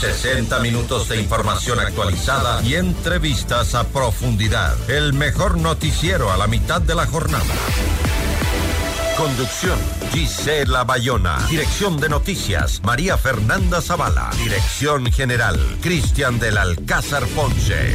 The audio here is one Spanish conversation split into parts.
60 minutos de información actualizada y entrevistas a profundidad. El mejor noticiero a la mitad de la jornada. Conducción, Gisela Bayona. Dirección de noticias, María Fernanda Zavala. Dirección general, Cristian del Alcázar Ponce.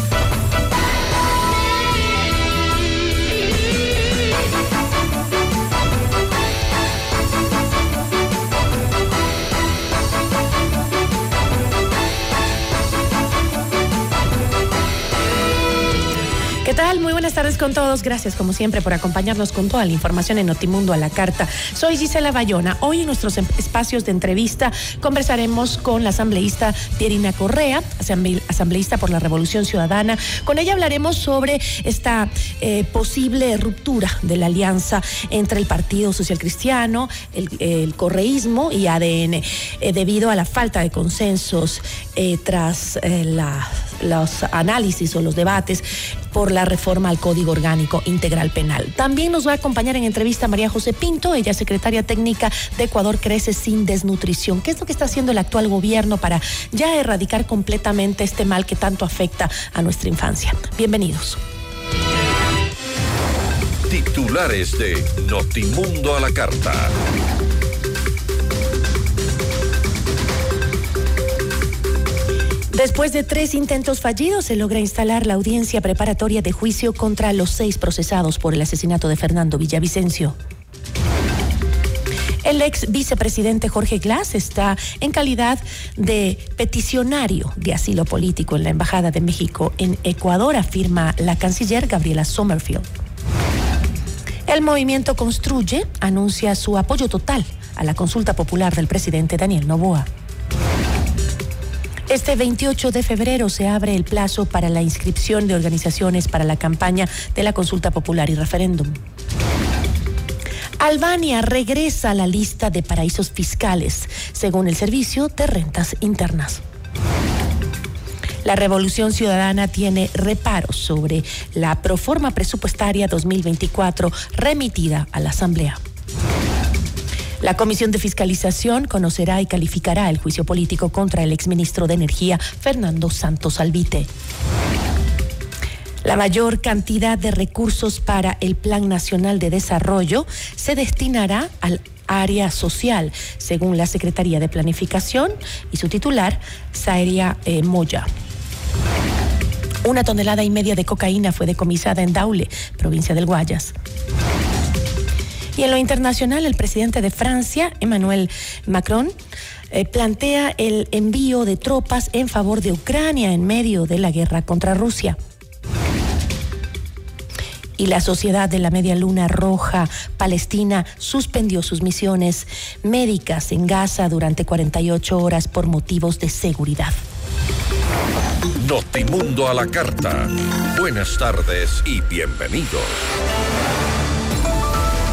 ¿Qué tal? Muy buenas tardes con todos. Gracias, como siempre, por acompañarnos con toda la información en Notimundo a la carta. Soy Gisela Bayona. Hoy en nuestros em- espacios de entrevista conversaremos con la asambleísta Pierina Correa, asamble- asambleísta por la Revolución Ciudadana. Con ella hablaremos sobre esta eh, posible ruptura de la alianza entre el Partido Social Cristiano, el, correísmo y ADN, eh, debido a la falta de consensos eh, tras eh, los análisis o los debates por la reforma al Código Orgánico Integral Penal. También nos va a acompañar en entrevista María José Pinto, ella secretaria técnica de Ecuador Crece sin Desnutrición. ¿Qué es lo que está haciendo el actual gobierno para ya erradicar completamente este mal que tanto afecta a nuestra infancia? Bienvenidos. Titulares de Notimundo a la carta. Después de tres intentos fallidos, se logra instalar la audiencia preparatoria de juicio contra los seis procesados por el asesinato de Fernando Villavicencio. El ex vicepresidente Jorge Glass está en calidad de peticionario de asilo político en la Embajada de México en Ecuador, afirma la canciller Gabriela Sommerfield. El movimiento Construye anuncia su apoyo total a la consulta popular del presidente Daniel Novoa. Este 28 de febrero se abre el plazo para la inscripción de organizaciones para la campaña de la consulta popular y referéndum. Albania regresa a la lista de paraísos fiscales, según el Servicio de Rentas Internas. La Revolución Ciudadana tiene reparos sobre la proforma presupuestaria 2024 remitida a la Asamblea. La Comisión de Fiscalización conocerá y calificará el juicio político contra el exministro de Energía, Fernando Santos Albite. La mayor cantidad de recursos para el Plan Nacional de Desarrollo se destinará al área social, según la Secretaría de Planificación y su titular, Saeria eh, Moya. Una tonelada y media de cocaína fue decomisada en Daule, provincia del Guayas. Y en lo internacional, el presidente de Francia, Emmanuel Macron, eh, plantea el envío de tropas en favor de Ucrania en medio de la guerra contra Rusia. Y la Sociedad de la Media Luna Roja Palestina suspendió sus misiones médicas en Gaza durante 48 horas por motivos de seguridad. Notimundo a la carta. Buenas tardes y bienvenidos.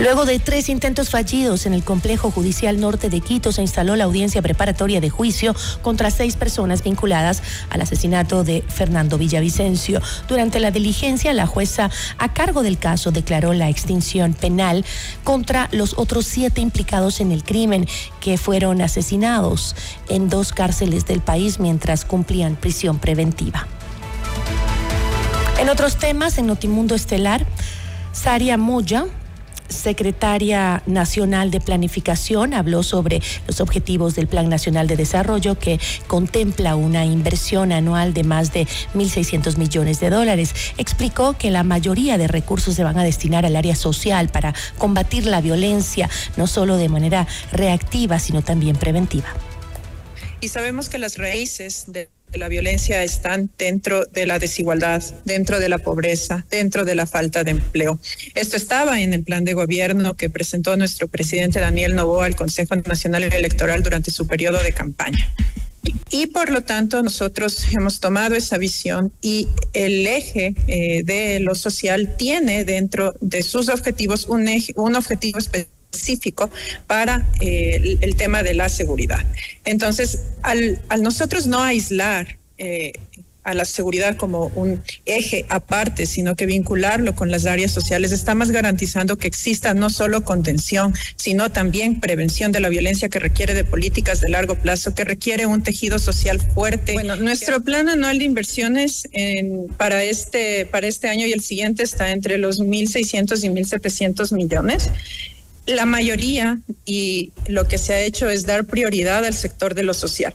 Luego de tres intentos fallidos en el complejo judicial norte de Quito, se instaló la audiencia preparatoria de juicio contra seis personas vinculadas al asesinato de Fernando Villavicencio. Durante la diligencia, la jueza a cargo del caso declaró la extinción penal contra los otros siete implicados en el crimen que fueron asesinados en dos cárceles del país mientras cumplían prisión preventiva. En otros temas, en Notimundo Estelar, Saria Moya secretaria nacional de planificación habló sobre los objetivos del Plan Nacional de Desarrollo que contempla una inversión anual de más de 1.600 millones de dólares. Explicó que la mayoría de recursos se van a destinar al área social para combatir la violencia, no solo de manera reactiva, sino también preventiva. Y sabemos que las raíces de la violencia están dentro de la desigualdad, dentro de la pobreza, dentro de la falta de empleo. Esto estaba en el plan de gobierno que presentó nuestro presidente Daniel Novoa al Consejo Nacional Electoral durante su periodo de campaña. Y por lo tanto nosotros hemos tomado esa visión y el eje eh, de lo social tiene dentro de sus objetivos un, eje, un objetivo específico específico para eh, el, tema de la seguridad. Entonces, al, al nosotros no aislar eh, a la seguridad como un eje aparte, sino que vincularlo con las áreas sociales, estamos garantizando que exista no solo contención, sino también prevención de la violencia que requiere de políticas de largo plazo, que requiere un tejido social fuerte. Bueno, nuestro plan anual de inversiones en, para, este, para este año y el siguiente está entre los 1.600 y 1.700 millones. La mayoría y lo que se ha hecho es dar prioridad al sector de lo social.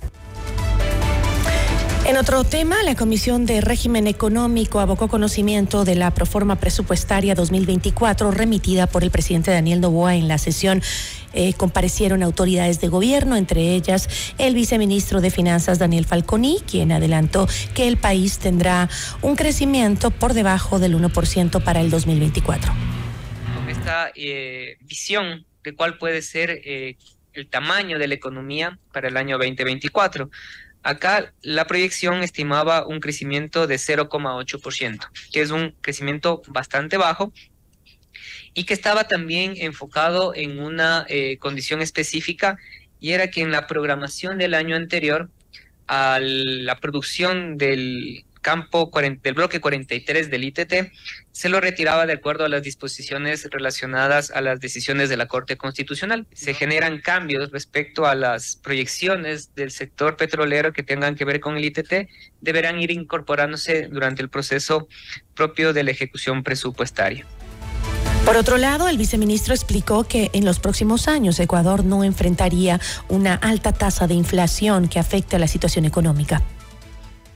En otro tema, la Comisión de Régimen Económico abocó conocimiento de la proforma presupuestaria 2024 remitida por el presidente Daniel Novoa en la sesión. Eh, comparecieron autoridades de gobierno, entre ellas el viceministro de Finanzas Daniel Falconi, quien adelantó que el país tendrá un crecimiento por debajo del 1% para el 2024 esta eh, visión de cuál puede ser eh, el tamaño de la economía para el año 2024. Acá la proyección estimaba un crecimiento de 0,8%, que es un crecimiento bastante bajo y que estaba también enfocado en una eh, condición específica y era que en la programación del año anterior, a la producción del campo del bloque 43 del ITT se lo retiraba de acuerdo a las disposiciones relacionadas a las decisiones de la Corte Constitucional. Se generan cambios respecto a las proyecciones del sector petrolero que tengan que ver con el ITT, deberán ir incorporándose durante el proceso propio de la ejecución presupuestaria. Por otro lado, el viceministro explicó que en los próximos años Ecuador no enfrentaría una alta tasa de inflación que afecte a la situación económica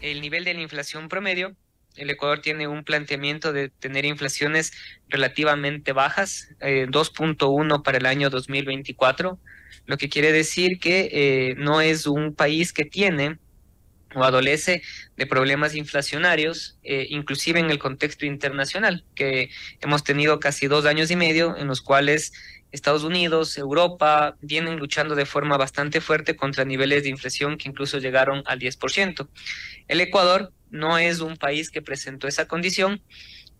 el nivel de la inflación promedio. El Ecuador tiene un planteamiento de tener inflaciones relativamente bajas, 2.1 eh, para el año 2024, lo que quiere decir que eh, no es un país que tiene o adolece de problemas inflacionarios, eh, inclusive en el contexto internacional, que hemos tenido casi dos años y medio en los cuales Estados Unidos, Europa vienen luchando de forma bastante fuerte contra niveles de inflación que incluso llegaron al 10%. El Ecuador no es un país que presentó esa condición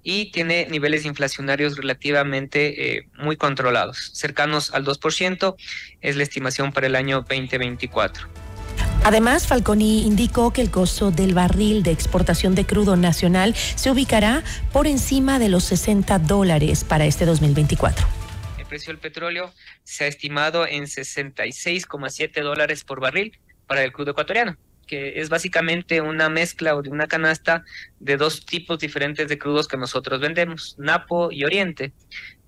y tiene niveles inflacionarios relativamente eh, muy controlados, cercanos al 2%, es la estimación para el año 2024. Además, Falconi indicó que el costo del barril de exportación de crudo nacional se ubicará por encima de los 60 dólares para este 2024 precio del petróleo se ha estimado en 66,7 dólares por barril para el crudo ecuatoriano, que es básicamente una mezcla o de una canasta de dos tipos diferentes de crudos que nosotros vendemos, Napo y Oriente.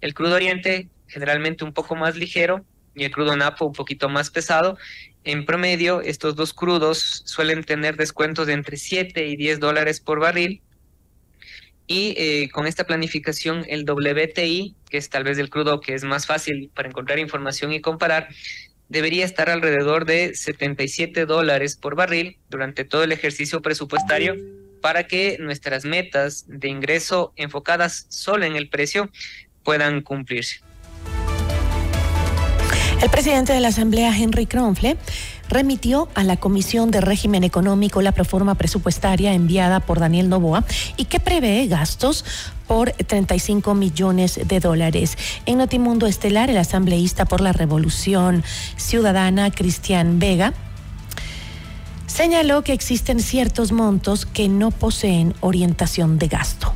El crudo Oriente generalmente un poco más ligero y el crudo Napo un poquito más pesado. En promedio, estos dos crudos suelen tener descuentos de entre 7 y 10 dólares por barril y eh, con esta planificación, el WTI, que es tal vez el crudo que es más fácil para encontrar información y comparar, debería estar alrededor de 77 dólares por barril durante todo el ejercicio presupuestario para que nuestras metas de ingreso enfocadas solo en el precio puedan cumplirse. El presidente de la Asamblea, Henry Kronfle, remitió a la Comisión de Régimen Económico la proforma presupuestaria enviada por Daniel Novoa y que prevé gastos por 35 millones de dólares. En Notimundo Estelar, el asambleísta por la Revolución Ciudadana, Cristian Vega, señaló que existen ciertos montos que no poseen orientación de gasto.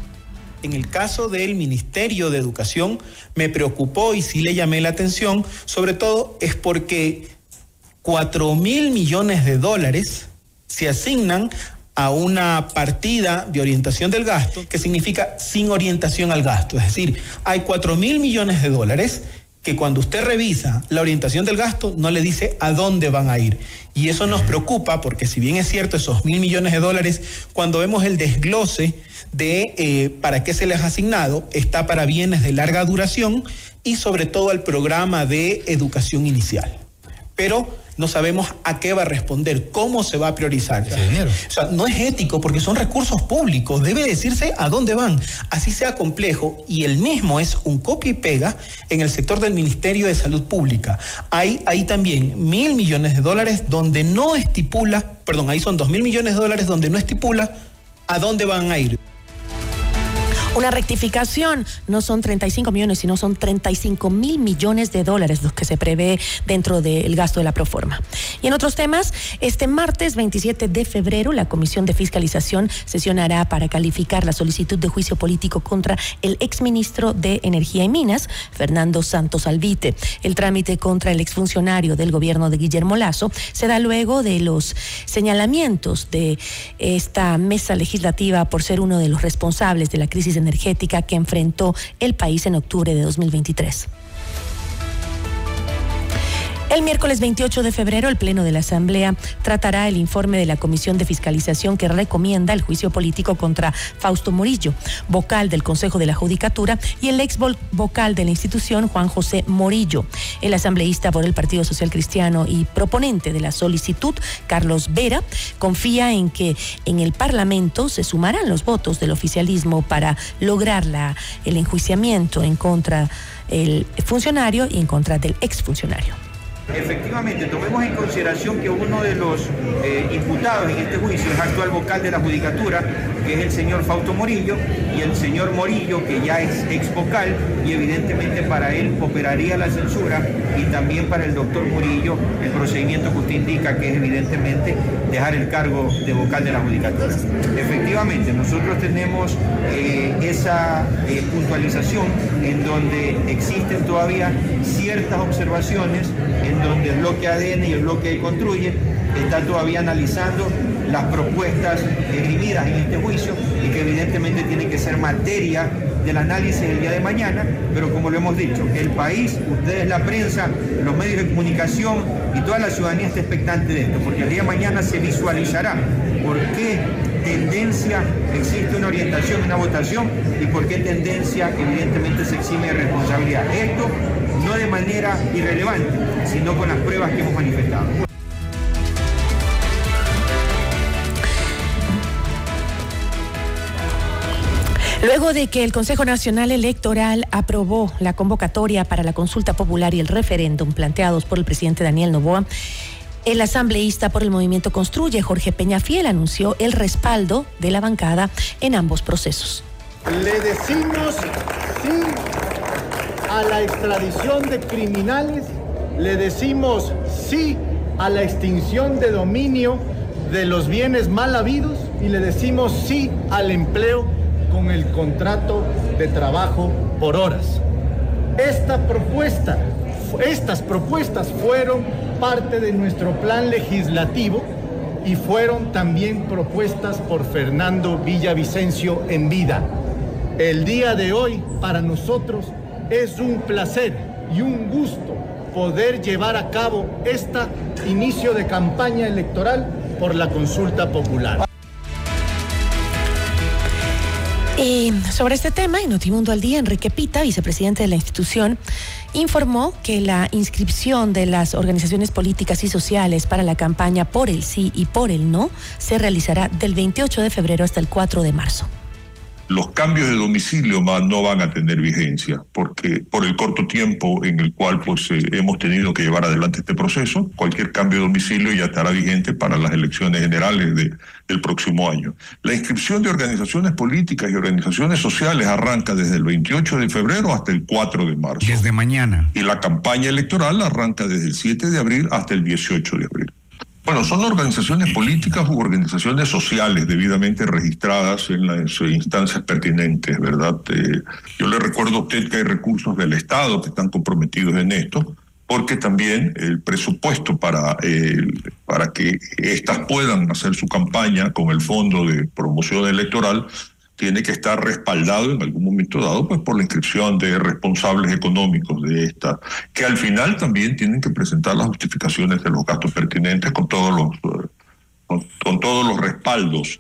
En el caso del Ministerio de Educación me preocupó y sí le llamé la atención, sobre todo es porque 4 mil millones de dólares se asignan a una partida de orientación del gasto que significa sin orientación al gasto. Es decir, hay 4 mil millones de dólares que cuando usted revisa la orientación del gasto no le dice a dónde van a ir. Y eso nos preocupa porque si bien es cierto esos mil millones de dólares, cuando vemos el desglose de eh, para qué se les ha asignado, está para bienes de larga duración y sobre todo al programa de educación inicial. Pero no sabemos a qué va a responder, cómo se va a priorizar. O sea, no es ético porque son recursos públicos, debe decirse a dónde van, así sea complejo, y el mismo es un copia y pega en el sector del Ministerio de Salud Pública. Hay ahí también mil millones de dólares donde no estipula, perdón, ahí son dos mil millones de dólares donde no estipula a dónde van a ir. Una rectificación, no son 35 millones, sino son 35 mil millones de dólares los que se prevé dentro del gasto de la proforma. Y en otros temas, este martes 27 de febrero, la Comisión de Fiscalización sesionará para calificar la solicitud de juicio político contra el exministro de Energía y Minas, Fernando Santos Albite. El trámite contra el exfuncionario del gobierno de Guillermo Lazo se da luego de los señalamientos de esta mesa legislativa por ser uno de los responsables de la crisis energética que enfrentó el país en octubre de 2023. El miércoles 28 de febrero, el Pleno de la Asamblea tratará el informe de la Comisión de Fiscalización que recomienda el juicio político contra Fausto Morillo, vocal del Consejo de la Judicatura, y el ex vocal de la institución, Juan José Morillo. El asambleísta por el Partido Social Cristiano y proponente de la solicitud, Carlos Vera, confía en que en el Parlamento se sumarán los votos del oficialismo para lograr la, el enjuiciamiento en contra del funcionario y en contra del exfuncionario. Efectivamente, tomemos en consideración que uno de los eh, imputados en este juicio es actual vocal de la Judicatura, que es el señor Fausto Morillo, y el señor Morillo, que ya es ex vocal, y evidentemente para él operaría la censura, y también para el doctor Morillo el procedimiento que usted indica, que es evidentemente dejar el cargo de vocal de la Judicatura. Efectivamente, nosotros tenemos eh, esa eh, puntualización en donde existen todavía ciertas observaciones en donde el bloque ADN y el bloque Construye están todavía analizando las propuestas esgrimidas en este juicio y que evidentemente tienen que ser materia del análisis el día de mañana, pero como lo hemos dicho, el país, ustedes la prensa, los medios de comunicación y toda la ciudadanía está expectante de esto, porque el día de mañana se visualizará por qué tendencia existe una orientación, una votación y por qué tendencia evidentemente se exime de responsabilidad. Esto no de manera irrelevante, sino con las pruebas que hemos manifestado. Luego de que el Consejo Nacional Electoral aprobó la convocatoria para la consulta popular y el referéndum planteados por el presidente Daniel Novoa, el asambleísta por el movimiento Construye, Jorge Peñafiel, anunció el respaldo de la bancada en ambos procesos. Le decimos sí a la extradición de criminales, le decimos sí a la extinción de dominio de los bienes mal habidos y le decimos sí al empleo con el contrato de trabajo por horas. Esta propuesta, estas propuestas fueron parte de nuestro plan legislativo y fueron también propuestas por Fernando Villavicencio en vida. El día de hoy para nosotros es un placer y un gusto poder llevar a cabo este inicio de campaña electoral por la consulta popular. Sobre este tema, en Notimundo al Día, Enrique Pita, vicepresidente de la institución, informó que la inscripción de las organizaciones políticas y sociales para la campaña por el sí y por el no se realizará del 28 de febrero hasta el 4 de marzo los cambios de domicilio no van a tener vigencia, porque por el corto tiempo en el cual pues, eh, hemos tenido que llevar adelante este proceso, cualquier cambio de domicilio ya estará vigente para las elecciones generales de, del próximo año. La inscripción de organizaciones políticas y organizaciones sociales arranca desde el 28 de febrero hasta el 4 de marzo. Desde mañana. Y la campaña electoral arranca desde el 7 de abril hasta el 18 de abril. Bueno, son organizaciones políticas u organizaciones sociales debidamente registradas en las instancias pertinentes, ¿verdad? Eh, yo le recuerdo a usted que hay recursos del Estado que están comprometidos en esto, porque también el presupuesto para, para que éstas puedan hacer su campaña con el Fondo de Promoción Electoral tiene que estar respaldado en algún momento dado pues por la inscripción de responsables económicos de esta, que al final también tienen que presentar las justificaciones de los gastos pertinentes con todos los, con todos los respaldos.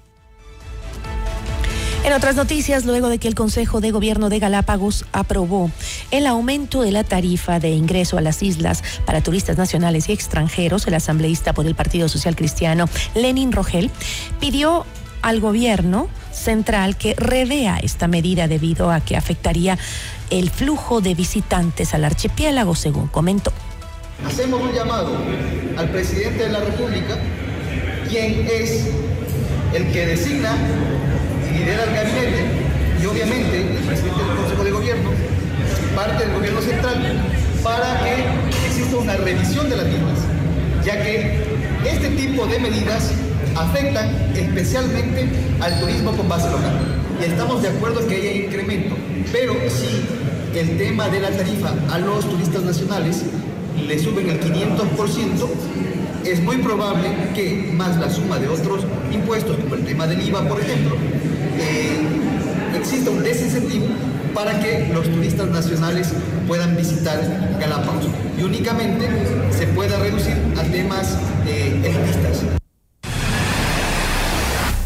En otras noticias, luego de que el Consejo de Gobierno de Galápagos aprobó el aumento de la tarifa de ingreso a las islas para turistas nacionales y extranjeros, el asambleísta por el Partido Social Cristiano, Lenin Rogel, pidió al gobierno central que revea esta medida debido a que afectaría el flujo de visitantes al archipiélago, según comentó. Hacemos un llamado al presidente de la República, quien es el que designa lidera el gabinete y obviamente el presidente del Consejo de Gobierno, parte del gobierno central, para que exista una revisión de las mismas, ya que este tipo de medidas afectan especialmente al turismo con base local. Y estamos de acuerdo que haya incremento, pero si el tema de la tarifa a los turistas nacionales le suben el 500%, es muy probable que más la suma de otros impuestos, como el tema del IVA, por ejemplo, eh, exista un desincentivo para que los turistas nacionales puedan visitar Galápagos y únicamente se pueda reducir a temas eh, elitistas.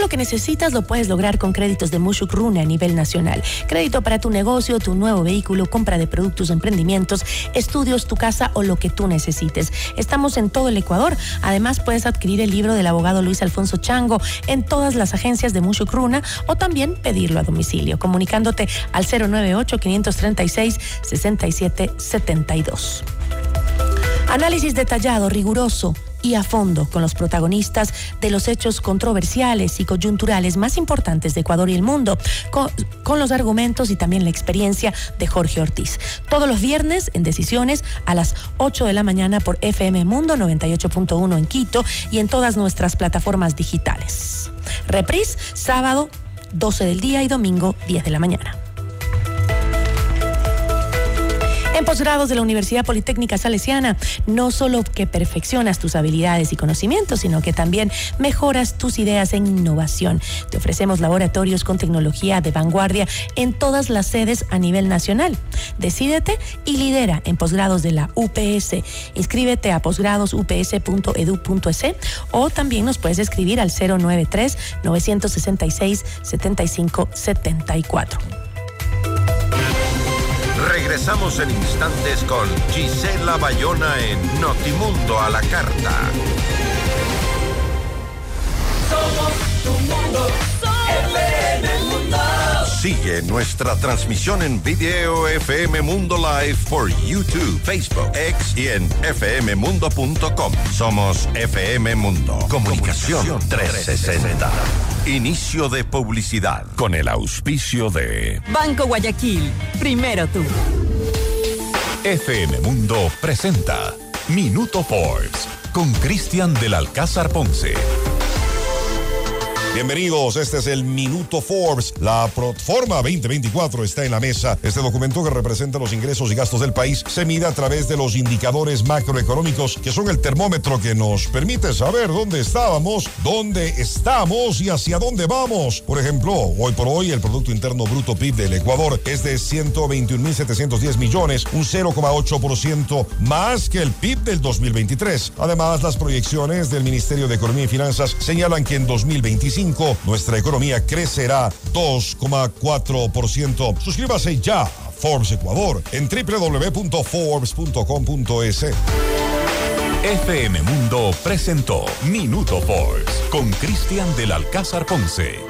Lo que necesitas lo puedes lograr con créditos de Mushuk Runa a nivel nacional. Crédito para tu negocio, tu nuevo vehículo, compra de productos emprendimientos, estudios, tu casa o lo que tú necesites. Estamos en todo el Ecuador. Además, puedes adquirir el libro del abogado Luis Alfonso Chango en todas las agencias de Mushuk Runa o también pedirlo a domicilio, comunicándote al 098-536-6772. Análisis detallado, riguroso y a fondo con los protagonistas de los hechos controversiales y coyunturales más importantes de Ecuador y el mundo, con, los argumentos y también la experiencia de Jorge Ortiz. Todos los viernes en Decisiones a las 8 de la mañana por FM Mundo 98.1 en Quito y en todas nuestras plataformas digitales. Reprise sábado 12 del día y domingo 10 de la mañana. En posgrados de la Universidad Politécnica Salesiana, no solo que perfeccionas tus habilidades y conocimientos, sino que también mejoras tus ideas en innovación. Te ofrecemos laboratorios con tecnología de vanguardia en todas las sedes a nivel nacional. Decídete y lidera en posgrados de la UPS. Inscríbete a posgradosups.edu.es o también nos puedes escribir al 093 966 7574. Regresamos en instantes con Gisela Bayona en Notimundo a la Carta. Somos Mundo. Sigue nuestra transmisión en video FM Mundo Live por YouTube, Facebook, X y en fmmundo.com. Somos FM Mundo. Comunicación 360. Inicio de publicidad con el auspicio de Banco Guayaquil. Primero tú. FM Mundo presenta Minuto Forbes con Cristian del Alcázar Ponce. Bienvenidos, este es el Minuto Forbes. La Proforma 2024 está en la mesa. Este documento que representa los ingresos y gastos del país se mide a través de los indicadores macroeconómicos, que son el termómetro que nos permite saber dónde estábamos, dónde estamos y hacia dónde vamos. Por ejemplo, hoy por hoy el Producto Interno Bruto PIB del Ecuador es de 121.710 millones, un 0,8% más que el PIB del 2023. Además, las proyecciones del Ministerio de Economía y Finanzas señalan que en 2025 nuestra economía crecerá 2,4%. Suscríbase ya a Forbes Ecuador en www.forbes.com.es. FM Mundo presentó Minuto Forbes con Cristian del Alcázar Ponce.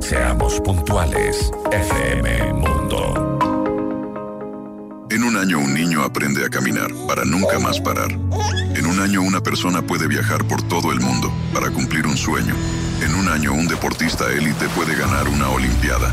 Seamos puntuales, FM Mundo. En un año un niño aprende a caminar para nunca más parar. En un año una persona puede viajar por todo el mundo para cumplir un sueño. En un año un deportista élite puede ganar una Olimpiada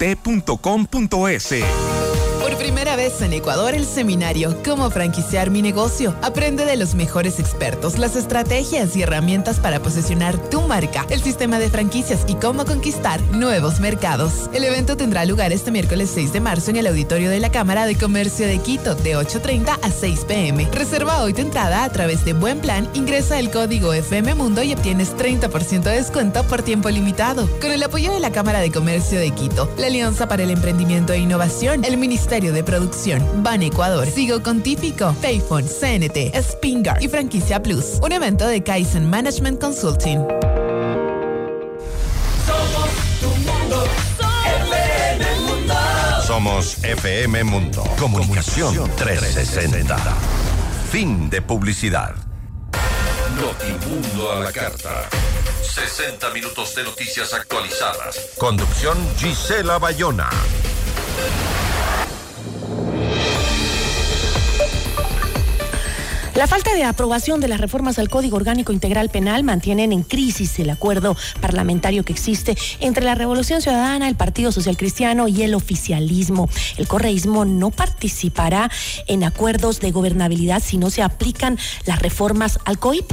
t.com.es. Primera vez en Ecuador, el seminario Cómo franquiciar mi negocio. Aprende de los mejores expertos las estrategias y herramientas para posicionar tu marca, el sistema de franquicias y cómo conquistar nuevos mercados. El evento tendrá lugar este miércoles 6 de marzo en el auditorio de la Cámara de Comercio de Quito de 8.30 a 6 pm. Reserva hoy tu entrada a través de Buen Plan, ingresa el código FM Mundo y obtienes 30% de descuento por tiempo limitado. Con el apoyo de la Cámara de Comercio de Quito, la Alianza para el Emprendimiento e Innovación, el Ministerio de Producción, Ban Ecuador, Sigo con Típico, Payphone, CNT, Spingar y Franquicia Plus. Un evento de Kaizen Management Consulting. Somos FM Mundo. Comunicación 360. Fin de publicidad. Notimundo a la carta. 60 minutos de noticias actualizadas. Conducción Gisela Bayona. La falta de aprobación de las reformas al Código Orgánico Integral Penal mantienen en crisis el acuerdo parlamentario que existe entre la Revolución Ciudadana, el Partido Social Cristiano y el oficialismo. El correísmo no participará en acuerdos de gobernabilidad si no se aplican las reformas al COIP.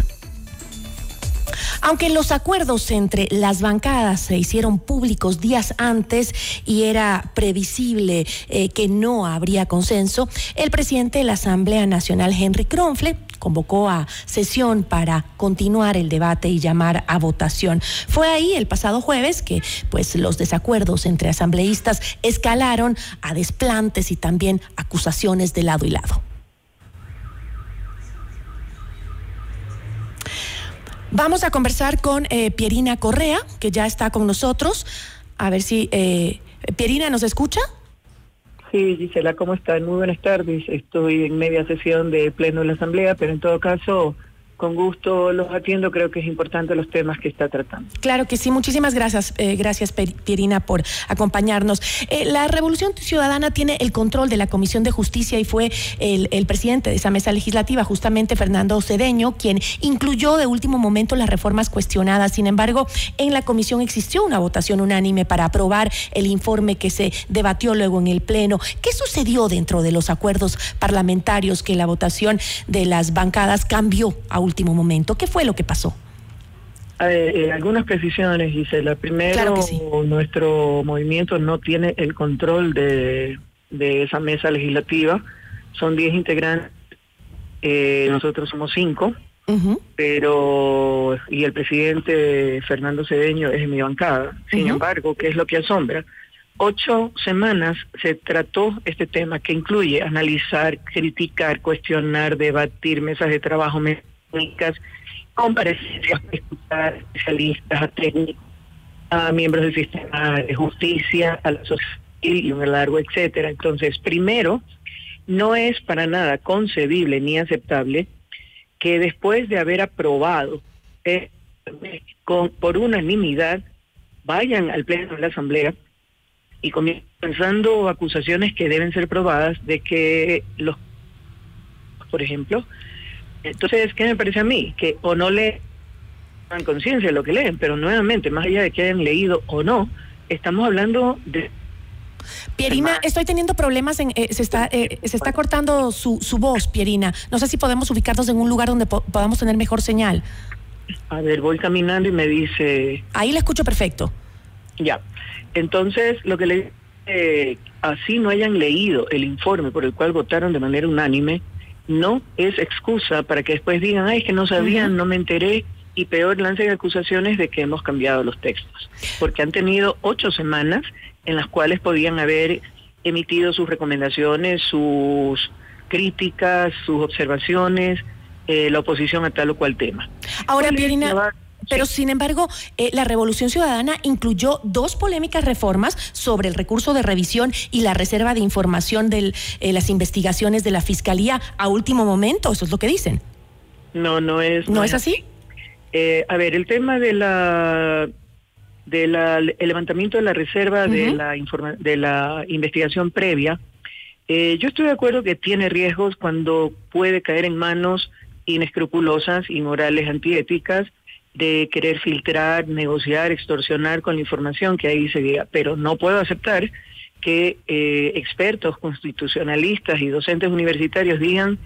Aunque los acuerdos entre las bancadas se hicieron públicos días antes y era previsible eh, que no habría consenso, el presidente de la Asamblea Nacional, Henry Kronfle, convocó a sesión para continuar el debate y llamar a votación. Fue ahí el pasado jueves que pues los desacuerdos entre asambleístas escalaron a desplantes y también acusaciones de lado y lado. Vamos a conversar con eh, Pierina Correa, que ya está con nosotros. A ver si eh, Pierina nos escucha. Sí, Gisela, ¿cómo están? Muy buenas tardes. Estoy en media sesión de pleno de la Asamblea, pero en todo caso con gusto los atiendo, creo que es importante los temas que está tratando. Claro que sí, muchísimas gracias, eh, gracias Pierina por acompañarnos. Eh, la Revolución Ciudadana tiene el control de la Comisión de Justicia y fue el, presidente de esa mesa legislativa, justamente Fernando Cedeño, quien incluyó de último momento las reformas cuestionadas. Sin embargo, en la comisión existió una votación unánime para aprobar el informe que se debatió luego en el Pleno. ¿Qué sucedió dentro de los acuerdos parlamentarios que la votación de las bancadas cambió a último momento. ¿Qué fue lo que pasó? Eh, algunas precisiones, Gisela. Primero, nuestro movimiento no tiene el control de, esa mesa legislativa. Son 10 integrantes, eh, nosotros somos 5, pero y el presidente Fernando Cedeño es mi bancada. Sin embargo, ¿qué es lo que asombra? Ocho semanas se trató este tema que incluye analizar, criticar, cuestionar, debatir, mesas de trabajo, técnicas, comparecencias para especialistas, a técnicos, a miembros del sistema de justicia, a la sociedad y un largo etcétera. Entonces, primero, no es para nada concebible ni aceptable que después de haber aprobado eh, con, por unanimidad vayan al pleno de la asamblea y comenzando acusaciones que deben ser probadas de que los por ejemplo entonces, ¿qué me parece a mí? Que o no leen en conciencia lo que leen, pero nuevamente, más allá de que hayan leído o no, estamos hablando de Pierina, estoy teniendo problemas en, eh, se está, eh, se está cortando su, su voz, Pierina. No sé si podemos ubicarnos en un lugar donde podamos tener mejor señal. A ver, voy caminando y me dice. Ahí le escucho perfecto. Ya. Entonces, lo que le eh, así no hayan leído el informe por el cual votaron de manera unánime, no es excusa para que después digan, ay, es que no sabían, no me enteré, y peor lancen acusaciones de que hemos cambiado los textos, porque han tenido ocho semanas en las cuales podían haber emitido sus recomendaciones, sus críticas, sus observaciones, eh, la oposición a tal o cual tema. Ahora, Pierina, pero sin embargo, eh, la Revolución Ciudadana incluyó dos polémicas reformas sobre el recurso de revisión y la reserva de información de eh, las investigaciones de la Fiscalía a último momento. Eso es lo que dicen. No, no es. ¿No, es así? Eh, a ver, el tema de la del levantamiento de la reserva de la de la investigación previa, yo estoy de acuerdo que tiene riesgos cuando puede caer en manos inescrupulosas, inmorales, antiéticas de querer filtrar, negociar, extorsionar con la información que ahí se diga, pero no puedo aceptar que eh, expertos constitucionalistas y docentes universitarios digan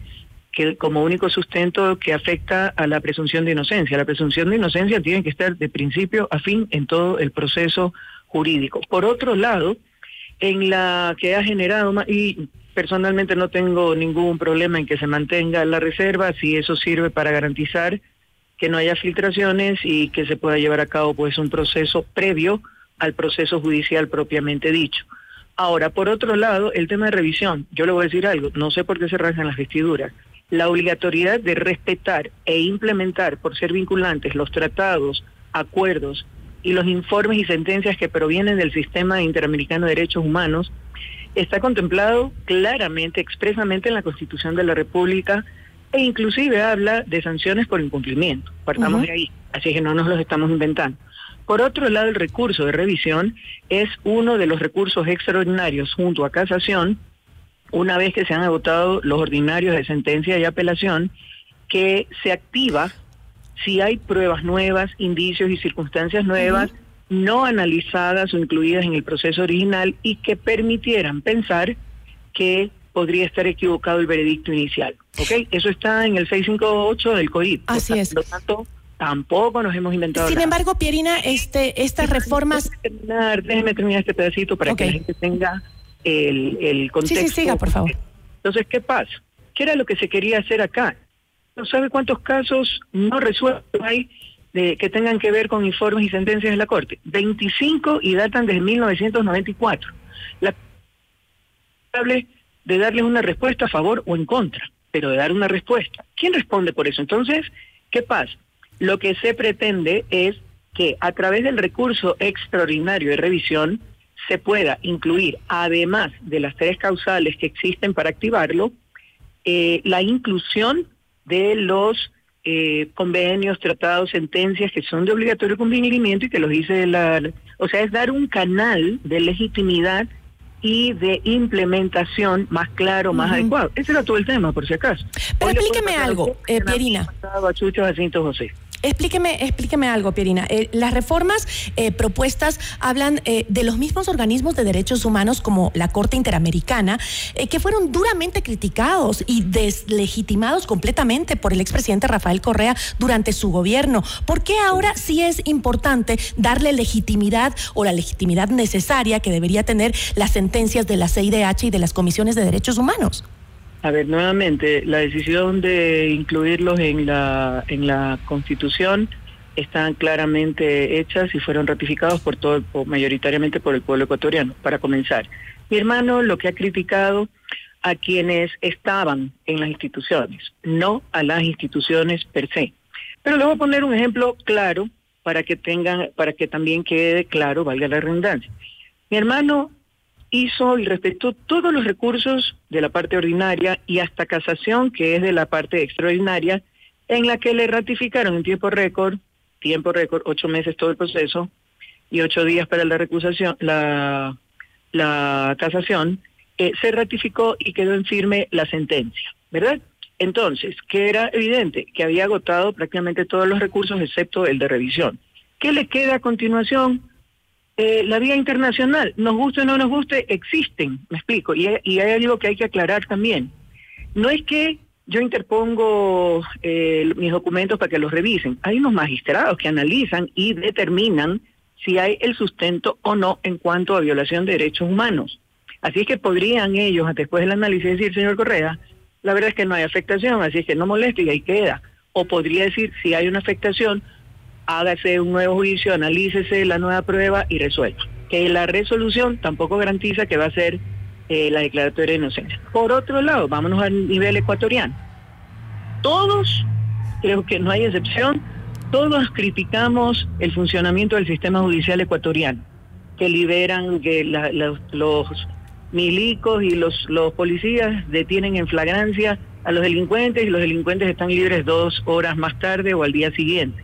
que como único sustento que afecta a la presunción de inocencia. La presunción de inocencia tiene que estar de principio a fin en todo el proceso jurídico. Por otro lado, en la que ha generado, y personalmente no tengo ningún problema en que se mantenga la reserva, si eso sirve para garantizar que no haya filtraciones y que se pueda llevar a cabo pues un proceso previo al proceso judicial propiamente dicho. Ahora, por otro lado, el tema de revisión, yo le voy a decir algo, no sé por qué se rasgan las vestiduras. La obligatoriedad de respetar e implementar por ser vinculantes los tratados, acuerdos y los informes y sentencias que provienen del sistema interamericano de derechos humanos está contemplado claramente, expresamente en la Constitución de la República e inclusive habla de sanciones por incumplimiento. Partamos de ahí, así que no nos los estamos inventando. Por otro lado, el recurso de revisión es uno de los recursos extraordinarios junto a casación, una vez que se han agotado los ordinarios de sentencia y apelación, que se activa si hay pruebas nuevas, indicios y circunstancias nuevas, no analizadas o incluidas en el proceso original y que permitieran pensar que podría estar equivocado el veredicto inicial. ¿Ok? Eso está en el 658 del COIP. Así es. Por lo tanto, tampoco nos hemos inventado Sin embargo, Pierina, este, estas reformas... Déjeme terminar, déjeme terminar este pedacito para que la gente tenga el, el contexto. Sí, sí, siga, por favor. Entonces, ¿qué pasa? ¿Qué era lo que se quería hacer acá? ¿No sabe cuántos casos no resueltos hay de, que tengan que ver con informes y sentencias de la Corte? 25 y datan desde 1994. La de darles una respuesta a favor o en contra, pero de dar una respuesta. ¿Quién responde por eso? Entonces, ¿qué pasa? Lo que se pretende es que a través del recurso extraordinario de revisión se pueda incluir, además de las tres causales que existen para activarlo, eh, la inclusión de los eh, convenios, tratados, sentencias que son de obligatorio cumplimiento y que los dice la... O sea, es dar un canal de legitimidad y de implementación más claro, más adecuado. Ese era todo el tema, por si acaso. Pero explíqueme algo, eh, Pierina. José. Explíqueme, explíqueme algo, Pierina. Eh, las reformas eh, propuestas hablan eh, de los mismos organismos de derechos humanos como la Corte Interamericana, que fueron duramente criticados y deslegitimados completamente por el expresidente Rafael Correa durante su gobierno. ¿Por qué ahora sí es importante darle legitimidad o la legitimidad necesaria que debería tener las sentencias de la CIDH y de las comisiones de derechos humanos? A ver, nuevamente, la decisión de incluirlos en la, en la Constitución están claramente hechas y fueron ratificados por todo, mayoritariamente por el pueblo ecuatoriano. Para comenzar, mi hermano lo que ha criticado a quienes estaban en las instituciones, no a las instituciones per se. Pero le voy a poner un ejemplo claro para que tengan, para que también quede claro, valga la redundancia. Mi hermano hizo y respetó todos los recursos de la parte ordinaria y hasta casación, que es de la parte extraordinaria, en la que le ratificaron en tiempo récord, tiempo récord, ocho meses todo el proceso y ocho días para la recusación, la, casación, eh, se ratificó y quedó en firme la sentencia, ¿verdad? Entonces, que era evidente que había agotado prácticamente todos los recursos excepto el de revisión. ¿Qué le queda a continuación? Eh, la vía internacional, nos guste o no nos guste, existen, me explico, y, y hay algo que hay que aclarar también. No es que yo interpongo eh, mis documentos para que los revisen. Hay unos magistrados que analizan y determinan si hay el sustento o no en cuanto a violación de derechos humanos. Así es que podrían ellos, después del análisis, decir, señor Correa, la verdad es que no hay afectación, así es que no moleste y ahí queda. O podría decir, si hay una afectación, hágase un nuevo juicio, analícese la nueva prueba y resuelva. Que la resolución tampoco garantiza que va a ser eh, la declaratoria de inocencia. Por otro lado, vámonos al nivel ecuatoriano. Todos, creo que no hay excepción, todos criticamos el funcionamiento del sistema judicial ecuatoriano, que liberan que los milicos y los, los policías detienen en flagrancia a los delincuentes y los delincuentes están libres dos horas más tarde o al día siguiente.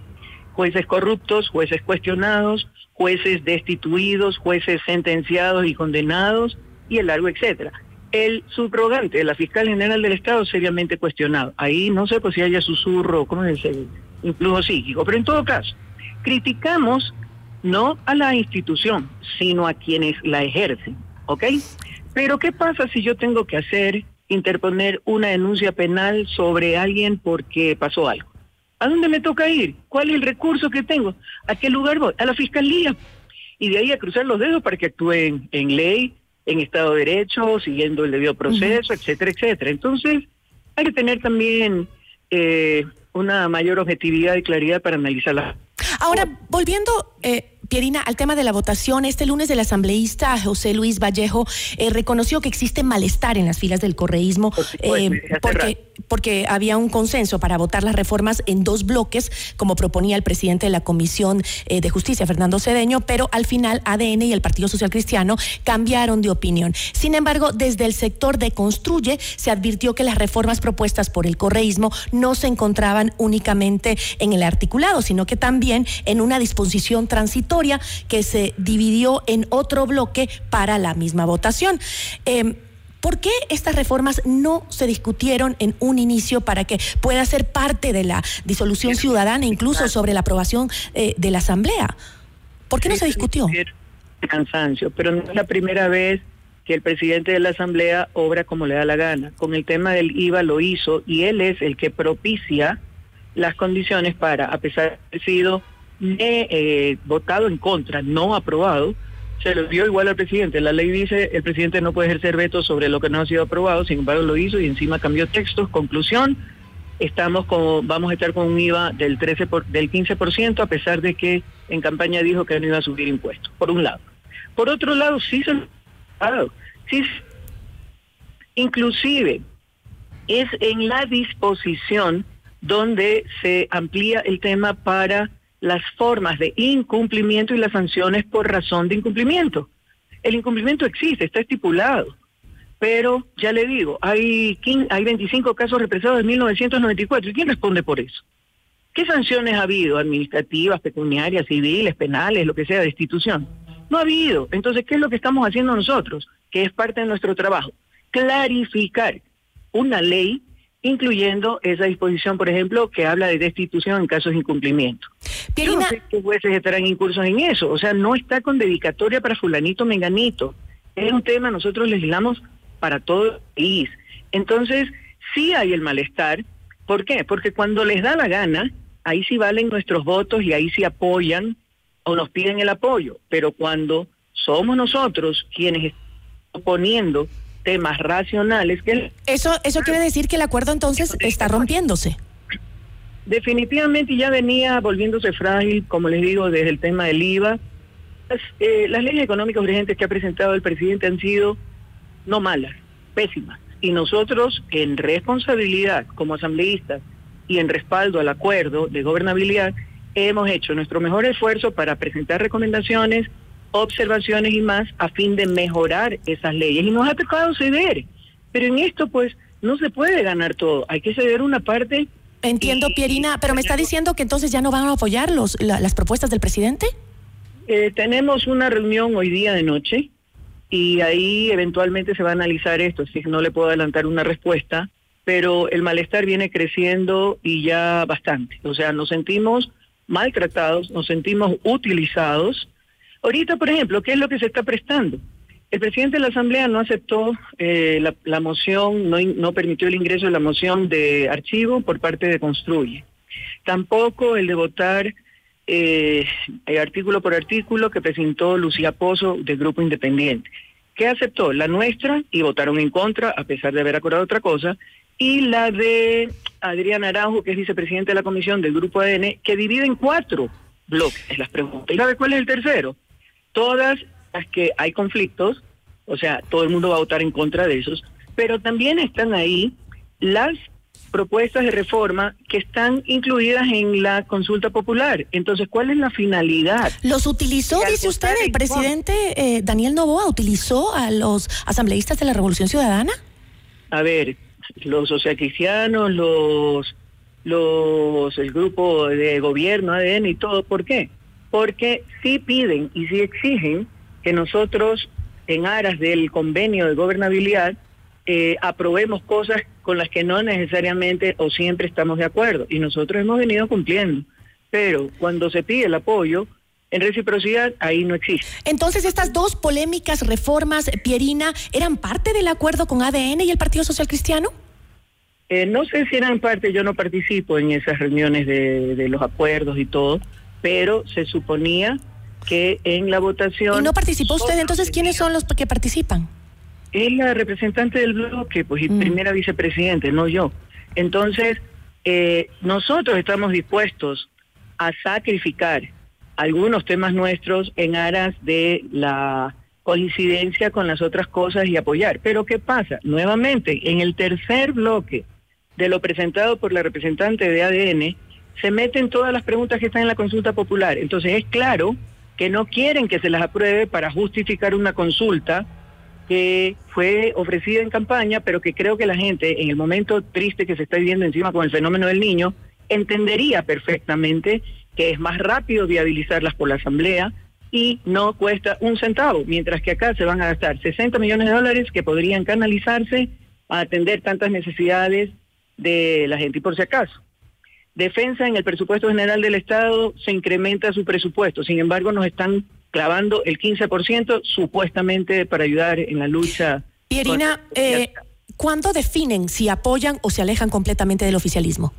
Jueces corruptos, jueces cuestionados, jueces destituidos, jueces sentenciados y condenados y el largo etcétera. El subrogante, la fiscal general del Estado, seriamente cuestionado. Ahí no sé pues, si haya susurro, ¿cómo es el influjo psíquico? Pero en todo caso, criticamos no a la institución, sino a quienes la ejercen, ¿ok? Pero ¿qué pasa si yo tengo que hacer, interponer una denuncia penal sobre alguien porque pasó algo? ¿A dónde me toca ir? ¿Cuál es el recurso que tengo? ¿A qué lugar voy? A la fiscalía. Y de ahí a cruzar los dedos para que actúen en ley, en Estado de Derecho, siguiendo el debido proceso, etcétera, etcétera. Entonces, hay que tener también eh, una mayor objetividad y claridad para analizarla. Ahora, volviendo eh, Pierina, al tema de la votación, este lunes el asambleísta José Luis Vallejo eh, reconoció que existe malestar en las filas del correísmo eh, porque, porque había un consenso para votar las reformas en dos bloques, como proponía el presidente de la Comisión eh, de Justicia, Fernando Cedeño, pero al final ADN y el Partido Social Cristiano cambiaron de opinión. Sin embargo, desde el sector de Construye se advirtió que las reformas propuestas por el correísmo no se encontraban únicamente en el articulado, sino que también en una disposición transitoria que se dividió en otro bloque para la misma votación. Em, ¿Por qué estas reformas no se discutieron en un inicio para que pueda ser parte de la disolución ciudadana, incluso sobre la aprobación eh, de la Asamblea? ¿Por qué no se discutió? Cansancio, pero no es la primera vez que el presidente de la Asamblea obra como le da la gana. Con el tema del IVA lo hizo y él es el que propicia las condiciones para, a pesar de haber sido he eh, votado en contra, no aprobado, se lo dio igual al presidente. La ley dice el presidente no puede ejercer veto sobre lo que no ha sido aprobado, sin embargo lo hizo y encima cambió textos. Conclusión, estamos con, vamos a estar con un IVA del 13 por, del 15% a pesar de que en campaña dijo que no iba a subir impuestos, por un lado. Por otro lado, sí se sí, inclusive es en la disposición donde se amplía el tema para las formas de incumplimiento y las sanciones por razón de incumplimiento. El incumplimiento existe, está estipulado, pero ya le digo, hay, hay 25 casos represados en 1994. ¿Y quién responde por eso? ¿Qué sanciones ha habido? Administrativas, pecuniarias, civiles, penales, lo que sea, de institución. No ha habido. Entonces, ¿qué es lo que estamos haciendo nosotros? Que es parte de nuestro trabajo. Clarificar una ley incluyendo esa disposición, por ejemplo, que habla de destitución en casos de incumplimiento. Yo no sé qué jueces estarán incursos en eso, o sea, no está con dedicatoria para fulanito menganito. Es un tema, nosotros legislamos para todo el país. Entonces, sí hay el malestar. ¿Por qué? Porque cuando les da la gana, ahí sí valen nuestros votos y ahí sí apoyan o nos piden el apoyo. Pero cuando somos nosotros quienes están oponiendo temas racionales que eso eso quiere decir que el acuerdo entonces está rompiéndose. Definitivamente ya venía volviéndose frágil como les digo desde el tema del IVA. Las, eh, las leyes económicas urgentes que ha presentado el presidente han sido no malas pésimas. Y nosotros en responsabilidad como asambleístas y en respaldo al acuerdo de gobernabilidad hemos hecho nuestro mejor esfuerzo para presentar recomendaciones observaciones y más a fin de mejorar esas leyes. Y nos ha tocado ceder. Pero en esto, pues, no se puede ganar todo. Hay que ceder una parte. Entiendo, Pierina, pero me está diciendo que entonces ya no van a apoyar los, las propuestas del presidente. Eh, tenemos una reunión hoy día de noche y ahí eventualmente se va a analizar esto. Así que no le puedo adelantar una respuesta, pero el malestar viene creciendo y ya bastante. O sea, nos sentimos maltratados, nos sentimos utilizados Ahorita, por ejemplo, ¿qué es lo que se está prestando? El presidente de la Asamblea no aceptó eh, la, moción, no, permitió el ingreso de la moción de archivo por parte de Construye. Tampoco el de votar eh, artículo por artículo que presentó Lucía Pozo del Grupo Independiente. ¿Qué aceptó? La nuestra y votaron en contra, a pesar de haber acordado otra cosa, y la de Adrián Araujo, que es vicepresidente de la comisión del Grupo ADN, que divide en cuatro bloques las preguntas. ¿Y sabe cuál es el tercero? Todas las que hay conflictos, o sea, todo el mundo va a votar en contra de esos, pero también están ahí las propuestas de reforma que están incluidas en la consulta popular. Entonces, ¿cuál es la finalidad? ¿Los utilizó, dice usted, el presidente eh, Daniel Novoa, utilizó a los asambleístas de la Revolución Ciudadana? A ver, los socialcristianos, los, los, el grupo de gobierno, ADN y todo, ¿por qué? Porque sí piden y sí exigen que nosotros, en aras del convenio de gobernabilidad, eh, aprobemos cosas con las que no necesariamente o siempre estamos de acuerdo. Y nosotros hemos venido cumpliendo. Pero cuando se pide el apoyo, en reciprocidad, ahí no existe. Entonces, estas dos polémicas reformas, Pierina, ¿eran parte del acuerdo con ADN y el Partido Social Cristiano? Eh, no sé si eran parte, yo no participo en esas reuniones de, de los acuerdos y todo, pero se suponía que en la votación... ¿Y no participó usted? Entonces, ¿quiénes son los que participan? Es la representante del bloque, pues, y mm. primera vicepresidente, no yo. Entonces, eh, nosotros estamos dispuestos a sacrificar algunos temas nuestros en aras de la coincidencia con las otras cosas y apoyar. Pero ¿qué pasa? Nuevamente, en el tercer bloque de lo presentado por la representante de ADN, se meten todas las preguntas que están en la consulta popular. Entonces es claro que no quieren que se las apruebe para justificar una consulta que fue ofrecida en campaña, pero que creo que la gente, en el momento triste que se está viviendo encima con el fenómeno del niño, entendería perfectamente que es más rápido viabilizarlas por la Asamblea y no cuesta un centavo, mientras que acá se van a gastar 60 millones de dólares que podrían canalizarse a atender tantas necesidades de la gente. Y por si acaso, defensa en el presupuesto general del Estado se incrementa su presupuesto, sin embargo nos están clavando el 15% supuestamente para ayudar en la lucha. Pierina, eh, ¿cuándo definen si apoyan o se alejan completamente del oficialismo?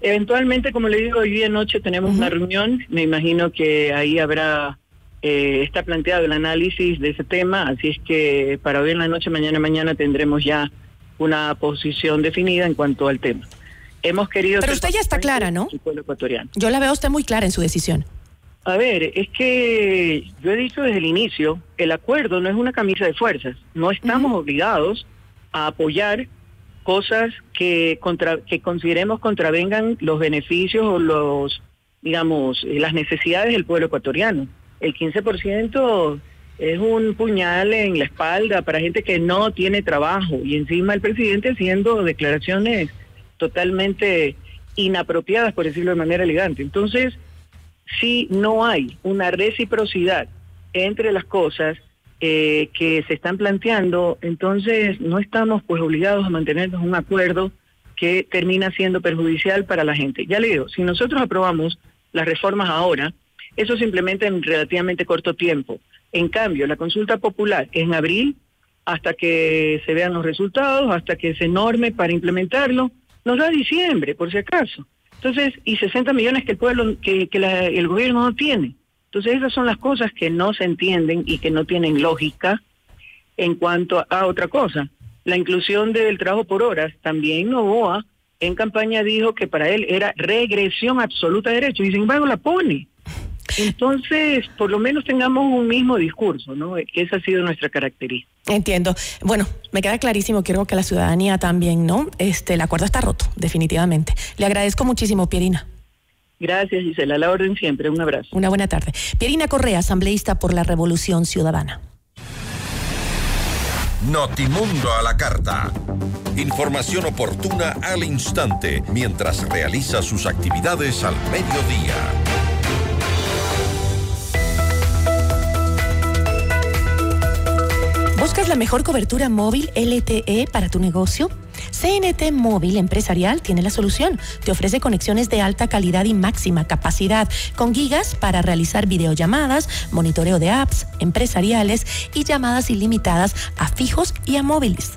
Eventualmente, como le digo, hoy día noche tenemos una reunión, me imagino que ahí habrá, eh, está planteado el análisis de ese tema, así es que para hoy en la noche, mañana, mañana tendremos ya una posición definida en cuanto al tema. Hemos querido... Pero usted ya está clara, ¿no? ecuatoriano. Yo la veo usted muy clara en su decisión. A ver, es que yo he dicho desde el inicio, el acuerdo no es una camisa de fuerzas. No estamos obligados a apoyar cosas que contra, que consideremos contravengan los beneficios o los, digamos, eh, las necesidades del pueblo ecuatoriano. El 15% es un puñal en la espalda para gente que no tiene trabajo y encima el presidente haciendo declaraciones totalmente inapropiadas, por decirlo de manera elegante. Entonces, si no hay una reciprocidad entre las cosas eh, que se están planteando, entonces no estamos pues obligados a mantenernos un acuerdo que termina siendo perjudicial para la gente. Ya le digo, si nosotros aprobamos las reformas ahora, eso simplemente en relativamente corto tiempo. En cambio, la consulta popular es en abril, hasta que se vean los resultados, hasta que se norme para implementarlo, nos da diciembre, por si acaso. Entonces, y 60 millones que el pueblo, que, el gobierno no tiene. Entonces, esas son las cosas que no se entienden y que no tienen lógica en cuanto a, otra cosa. La inclusión del trabajo por horas, también Novoa en campaña dijo que para él era regresión absoluta de derechos y sin embargo la pone. Entonces, por lo menos tengamos un mismo discurso, ¿no? Que esa ha sido nuestra característica. Entiendo. Bueno, me queda clarísimo, quiero que la ciudadanía también, ¿no? Este, el acuerdo está roto, definitivamente. Le agradezco muchísimo, Pierina. Gracias, Gisela. La orden siempre. Un abrazo. Una buena tarde. Pierina Correa, asambleísta por la Revolución Ciudadana. Notimundo a la carta. Información oportuna al instante mientras realiza sus actividades al mediodía. ¿Buscas la mejor cobertura móvil LTE para tu negocio? CNT Móvil Empresarial tiene la solución. Te ofrece conexiones de alta calidad y máxima capacidad con gigas para realizar videollamadas, monitoreo de apps empresariales y llamadas ilimitadas a fijos y a móviles.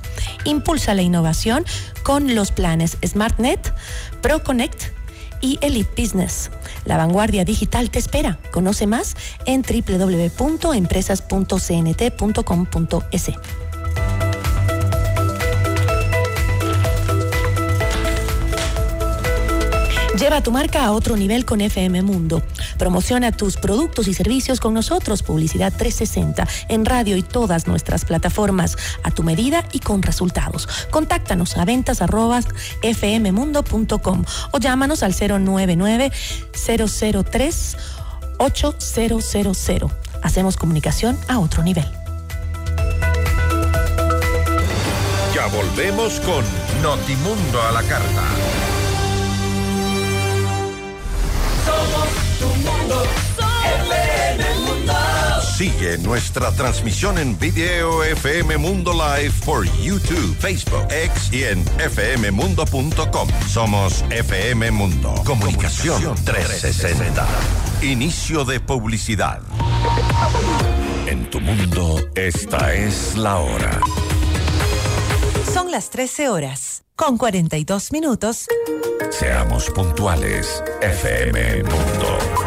Impulsa la innovación con los planes SmartNet, ProConnect y Elite Business. La vanguardia digital te espera. Conoce más en www.empresas.cnt.com.es. Lleva tu marca a otro nivel con FM Mundo. Promociona tus productos y servicios con nosotros. Publicidad 360 en radio y todas nuestras plataformas a tu medida y con resultados. Contáctanos a ventas fmmundo.com o llámanos al 099 003 8000. Hacemos comunicación a otro nivel. Ya volvemos con Notimundo a la carta. Sigue nuestra transmisión en video FM Mundo Live por YouTube, Facebook, X y en fmmundo.com. Somos FM Mundo. Comunicación 360. Inicio de publicidad. En tu mundo, esta es la hora. Son las 13 horas, con 42 minutos. Seamos puntuales, FM Mundo.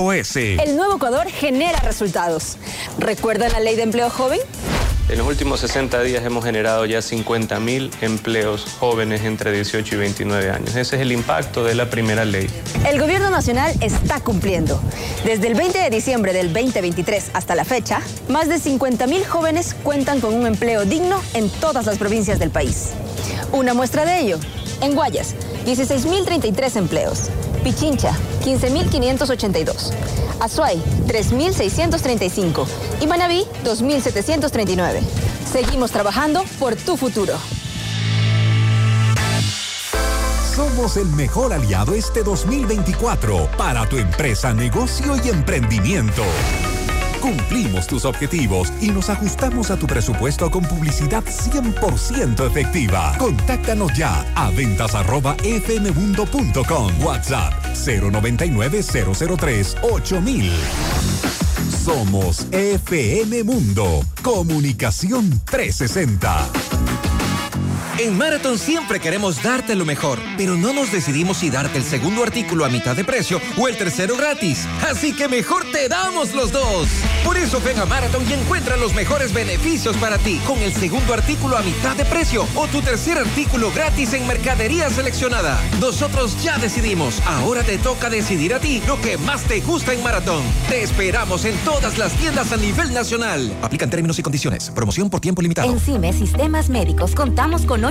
El nuevo Ecuador genera resultados. ¿Recuerda la ley de empleo joven? En los últimos 60 días hemos generado ya 50.000 empleos jóvenes entre 18 y 29 años. Ese es el impacto de la primera ley. El gobierno nacional está cumpliendo. Desde el 20 de diciembre del 2023 hasta la fecha, más de 50.000 jóvenes cuentan con un empleo digno en todas las provincias del país. Una muestra de ello, en Guayas, 16.033 empleos. Pichincha, 15.582. Azuay, 3.635. Y Manabí, 2.739. Seguimos trabajando por tu futuro. Somos el mejor aliado este 2024 para tu empresa, negocio y emprendimiento. Cumplimos tus objetivos y nos ajustamos a tu presupuesto con publicidad 100% efectiva. Contáctanos ya a ventas arroba fmmundo.com. WhatsApp 099 003 8000. Somos FM Mundo. Comunicación 360. En Marathon siempre queremos darte lo mejor, pero no nos decidimos si darte el segundo artículo a mitad de precio o el tercero gratis. Así que mejor te damos los dos. Por eso ven a Marathon y encuentra los mejores beneficios para ti con el segundo artículo a mitad de precio o tu tercer artículo gratis en mercadería seleccionada. Nosotros ya decidimos. Ahora te toca decidir a ti lo que más te gusta en Marathon. Te esperamos en todas las tiendas a nivel nacional. Aplican términos y condiciones. Promoción por tiempo limitado. En CIME Sistemas Médicos contamos con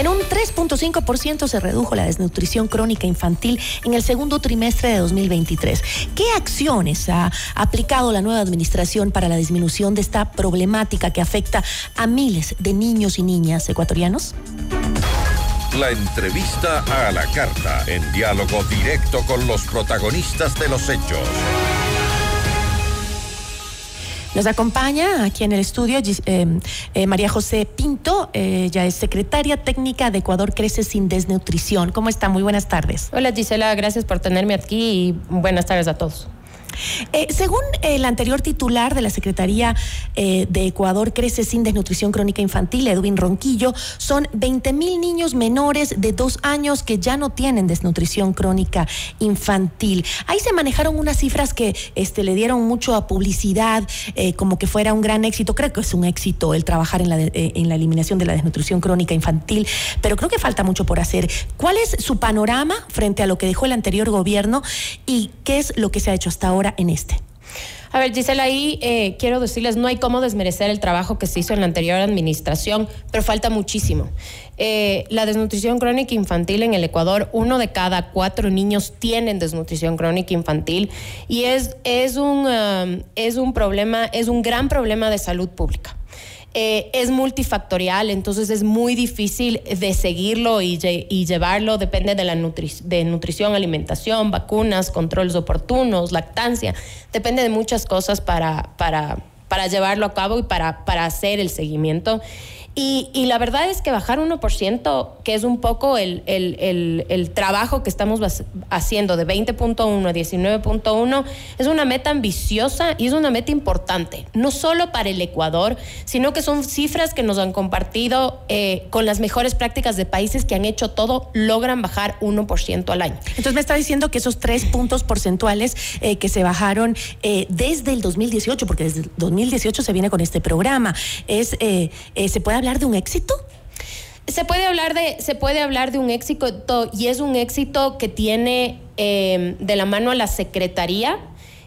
En un 3.5% se redujo la desnutrición crónica infantil en el segundo trimestre de 2023. ¿Qué acciones ha aplicado la nueva administración para la disminución de esta problemática que afecta a miles de niños y niñas ecuatorianos? La entrevista a la carta, en diálogo directo con los protagonistas de los hechos. Nos acompaña aquí en el estudio eh, eh, María José Pinto, eh, ella es secretaria técnica de Ecuador Crece sin Desnutrición. ¿Cómo está? Muy buenas tardes. Hola Gisela, gracias por tenerme aquí y buenas tardes a todos. Eh, según el anterior titular de la Secretaría eh, de Ecuador Crece sin Desnutrición Crónica Infantil, Edwin Ronquillo, son 20 mil niños menores de dos años que ya no tienen desnutrición crónica infantil. Ahí se manejaron unas cifras que este, le dieron mucho a publicidad, eh, como que fuera un gran éxito. Creo que es un éxito el trabajar en la, de- en la eliminación de la desnutrición crónica infantil, pero creo que falta mucho por hacer. ¿Cuál es su panorama frente a lo que dejó el anterior gobierno y qué es lo que se ha hecho hasta ahora en este? A ver, Gisela, ahí eh, quiero decirles, no hay cómo desmerecer el trabajo que se hizo en la anterior administración, pero falta muchísimo. Eh, la desnutrición crónica infantil en el Ecuador, uno de cada cuatro niños tienen desnutrición crónica infantil y es, es, un, um, es un problema, es un gran problema de salud pública. Eh, es multifactorial, entonces es muy difícil de seguirlo y, y llevarlo, depende de la nutri- de nutrición, alimentación, vacunas, controles oportunos, lactancia, depende de muchas cosas para, para, para llevarlo a cabo y para, para hacer el seguimiento. Y, la verdad es que bajar 1%, que es un poco el, el- el- trabajo que estamos haciendo de 20.1 a 19.1, es una meta ambiciosa y es una meta importante, no solo para el Ecuador, sino que son cifras que nos han compartido eh, con las mejores prácticas de países que han hecho todo, logran bajar 1% al año. Entonces me está diciendo que esos tres puntos porcentuales eh, que se bajaron eh, desde el 2018, porque desde el 2018 se viene con este programa, es ¿se puede hablar de un éxito? Se puede hablar de, se puede hablar de un éxito y es un éxito que tiene eh, de la mano a la Secretaría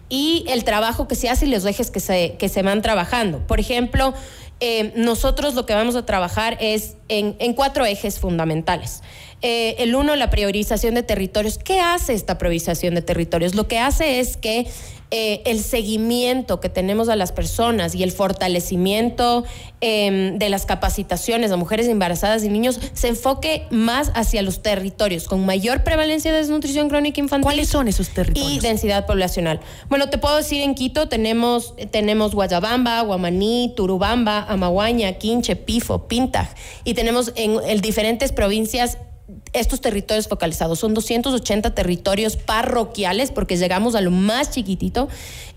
y el trabajo que se hace y los ejes que se, que se van trabajando. Por ejemplo, eh, nosotros lo que vamos a trabajar es en, en cuatro ejes fundamentales. Eh, el uno, la priorización de territorios. ¿Qué hace esta priorización de territorios? Lo que hace es que eh, el seguimiento que tenemos a las personas y el fortalecimiento eh, de las capacitaciones a mujeres embarazadas y niños se enfoque más hacia los territorios con mayor prevalencia de desnutrición crónica infantil. ¿Cuáles son esos territorios? Y densidad poblacional. Bueno, te puedo decir en Quito tenemos, tenemos Guayabamba, Guamaní, Turubamba, Amaguaña, Quinche, Pifo, Pintaj y tenemos en, en diferentes provincias estos territorios focalizados. Son 280 territorios parroquiales, porque llegamos a lo más chiquitito,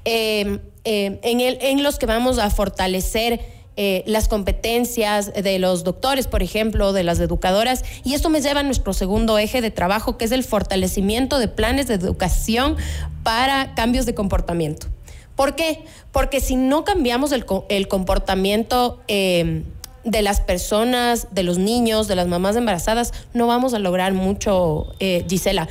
eh, eh, en, los que vamos a fortalecer eh, las competencias de los doctores, por ejemplo, de las educadoras. Y esto me lleva a nuestro segundo eje de trabajo, que es el fortalecimiento de planes de educación para cambios de comportamiento. ¿Por qué? Porque si no cambiamos el, co- el comportamiento eh, de las personas, de los niños, de las mamás embarazadas, no vamos a lograr mucho, eh, Gisela.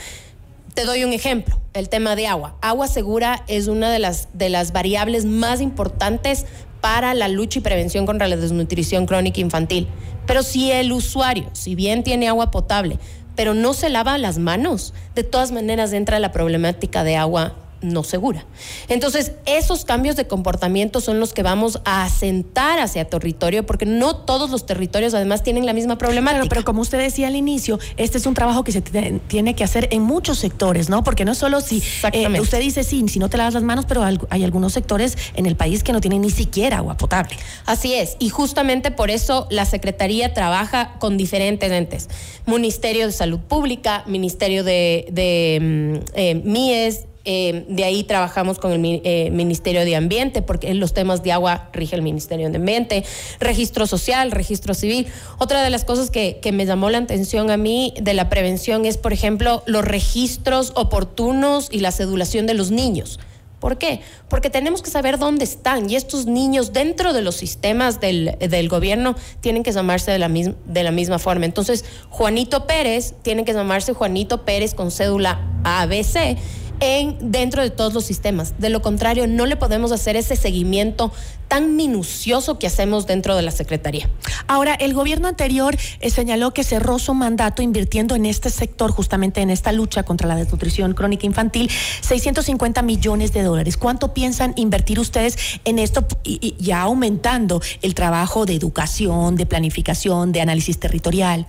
Te doy un ejemplo, el tema de agua. Agua segura es una de las, de las variables más importantes para la lucha y prevención contra la desnutrición crónica infantil. Pero si el usuario, si bien tiene agua potable, pero no se lava las manos, de todas maneras entra la problemática de agua no segura. Entonces, esos cambios de comportamiento son los que vamos a asentar hacia territorio, porque no todos los territorios además tienen la misma problemática. pero como usted decía al inicio, este es un trabajo que se tiene que hacer en muchos sectores, ¿no? Porque no es solo si eh, usted dice sí, si no te lavas las manos, pero hay algunos sectores en el país que no tienen ni siquiera agua potable. Así es, y justamente por eso la Secretaría trabaja con diferentes entes. Ministerio de Salud Pública, Ministerio de, de mm, eh, MIES, eh, de ahí trabajamos con el eh, Ministerio de Ambiente, porque los temas de agua rige el Ministerio de Ambiente, registro social, registro civil. Otra de las cosas que, me llamó la atención a mí de la prevención es, por ejemplo, los registros oportunos y la sedulación de los niños. ¿Por qué? Porque tenemos que saber dónde están y estos niños dentro de los sistemas del, del gobierno tienen que llamarse de la, de la misma forma. Entonces, Juanito Pérez tiene que llamarse Juanito Pérez con cédula ABC en, dentro de todos los sistemas. De lo contrario, no le podemos hacer ese seguimiento tan minucioso que hacemos dentro de la Secretaría. Ahora, el gobierno anterior eh, señaló que cerró su mandato invirtiendo en este sector, justamente en esta lucha contra la desnutrición crónica infantil, 650 millones de dólares. ¿Cuánto piensan invertir ustedes en esto y, ya aumentando el trabajo de educación, de planificación, de análisis territorial?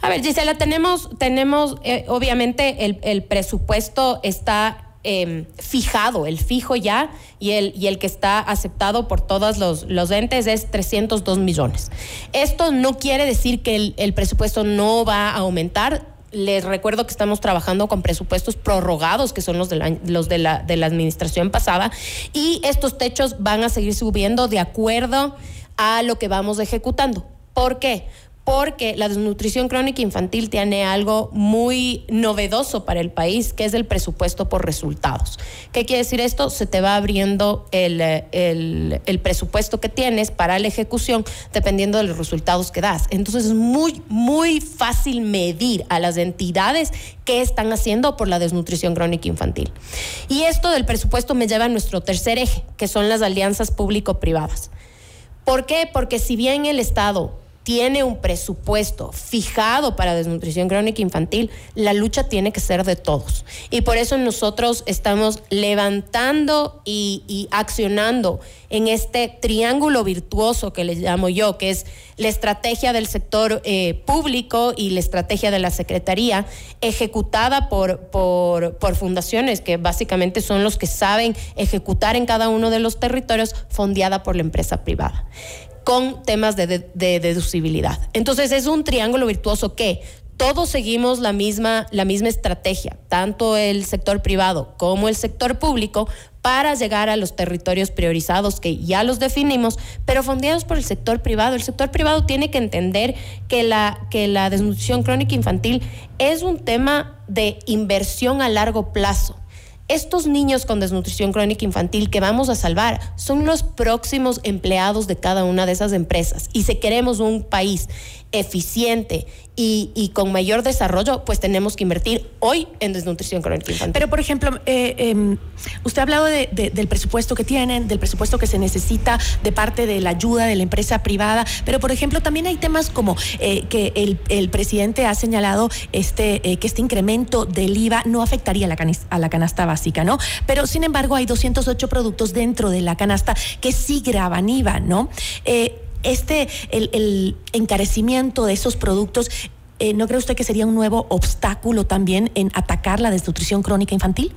A ver, Gisela, tenemos, tenemos eh, obviamente el, presupuesto está Em, fijado, el fijo ya y el, y el que está aceptado por todos los, los entes es 302 millones. Esto no quiere decir que el, presupuesto no va a aumentar. Les recuerdo que estamos trabajando con presupuestos prorrogados, que son los de la, los de la administración pasada, y estos techos van a seguir subiendo de acuerdo a lo que vamos ejecutando. ¿Por qué? Porque la desnutrición crónica infantil tiene algo muy novedoso para el país, que es el presupuesto por resultados. ¿Qué quiere decir esto? Se te va abriendo el, el, presupuesto que tienes para la ejecución dependiendo de los resultados que das. Entonces es muy, muy fácil medir a las entidades qué están haciendo por la desnutrición crónica infantil. Y esto del presupuesto me lleva a nuestro tercer eje, que son las alianzas público-privadas. ¿Por qué? Porque si bien el Estado tiene un presupuesto fijado para desnutrición crónica infantil, la lucha tiene que ser de todos. Y por eso nosotros estamos levantando y, accionando en este triángulo virtuoso que le llamo yo, que es la estrategia del sector eh, público y la estrategia de la Secretaría, ejecutada por, por, por fundaciones que básicamente son los que saben ejecutar en cada uno de los territorios, fondeada por la empresa privada con temas de, deducibilidad. Entonces es un triángulo virtuoso que todos seguimos la misma, la misma estrategia, tanto el sector privado como el sector público, para llegar a los territorios priorizados que ya los definimos, pero fondeados por el sector privado. El sector privado tiene que entender que la, que la desnutrición crónica infantil es un tema de inversión a largo plazo estos niños con desnutrición crónica infantil que vamos a salvar son los próximos empleados de cada una de esas empresas. Y si queremos un país eficiente y, con mayor desarrollo, pues tenemos que invertir hoy en desnutrición crónica infantil. Pero, por ejemplo, eh, em, usted ha hablado del presupuesto que tienen, del presupuesto que se necesita de parte de la ayuda de la empresa privada, pero, por ejemplo, también hay temas como eh, que el, presidente ha señalado este, eh, que este incremento del IVA no afectaría a la, a la canasta básica, ¿no? Pero, sin embargo, hay 208 productos dentro de la canasta que sí graban IVA, ¿no? Este, el, encarecimiento de esos productos, eh, ¿no cree usted que sería un nuevo obstáculo también en atacar la desnutrición crónica infantil?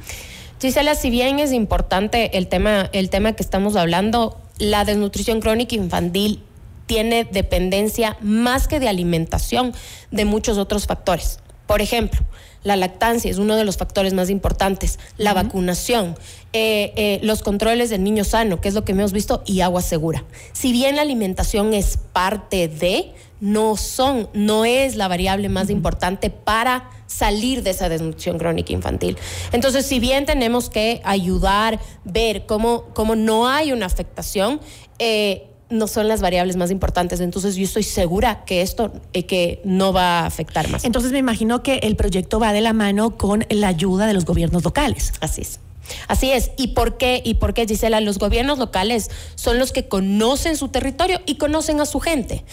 Gisela, si bien es importante el tema, el tema que estamos hablando, la desnutrición crónica infantil tiene dependencia más que de alimentación de muchos otros factores. Por ejemplo, la lactancia es uno de los factores más importantes, la vacunación, eh, eh, los controles del niño sano, que es lo que hemos visto, y agua segura. Si bien la alimentación es parte de, no son, no es la variable más importante para salir de esa desnutrición crónica infantil. Entonces, si bien tenemos que ayudar, ver cómo, cómo no hay una afectación, eh, no son las variables más importantes. Entonces yo estoy segura que esto eh, que no va a afectar más. Entonces me imagino que el proyecto va de la mano con la ayuda de los gobiernos locales. Así es. Así es. ¿Y por qué? ¿Y por qué, Gisela? Los gobiernos locales son los que conocen su territorio y conocen a su gente.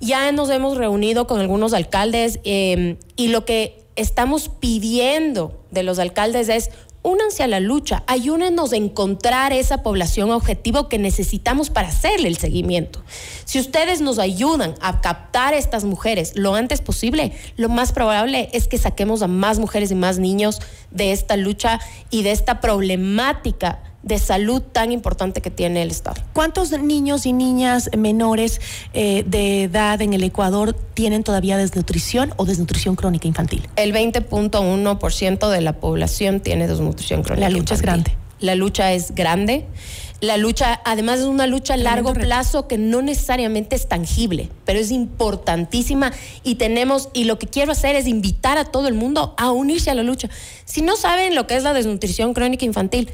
Ya nos hemos reunido con algunos alcaldes em, y lo que estamos pidiendo de los alcaldes es únanse a la lucha, ayúdenos a encontrar esa población objetivo que necesitamos para hacerle el seguimiento. Si ustedes nos ayudan a captar a estas mujeres lo antes posible, lo más probable es que saquemos a más mujeres y más niños de esta lucha y de esta problemática de salud tan importante que tiene el Estado. ¿Cuántos niños y niñas menores eh, de edad en el Ecuador tienen todavía desnutrición o desnutrición crónica infantil? El 20.1% de la población tiene desnutrición crónica. La lucha es grande. La lucha es grande. La lucha, además, es una lucha a largo plazo que no necesariamente es tangible, pero es importantísima y tenemos, y lo que quiero hacer es invitar a todo el mundo a unirse a la lucha. Si no saben lo que es la desnutrición crónica infantil,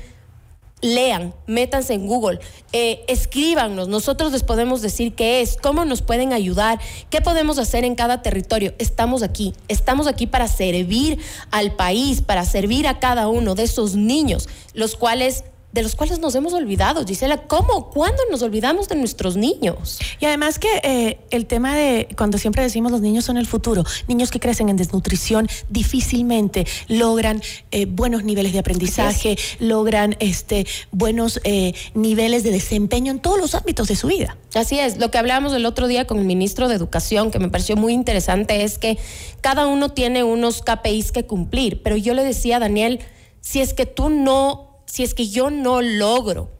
lean, métanse en Google, eh, escríbanos, nosotros les podemos decir qué es, cómo nos pueden ayudar, qué podemos hacer en cada territorio. Estamos aquí, estamos aquí para servir al país, para servir a cada uno de esos niños, los cuales de los cuales nos hemos olvidado. Gisela, ¿cómo? ¿Cuándo nos olvidamos de nuestros niños? Y además que eh, el tema de cuando siempre decimos los niños son el futuro, niños que crecen en desnutrición difícilmente logran eh, buenos niveles de aprendizaje, logran este, buenos eh, niveles de desempeño en todos los ámbitos de su vida. Así es, lo que hablábamos el otro día con el ministro de Educación, que me pareció muy interesante, es que cada uno tiene unos KPIs que cumplir, pero yo le decía a Daniel, si es que tú no si es que yo no logro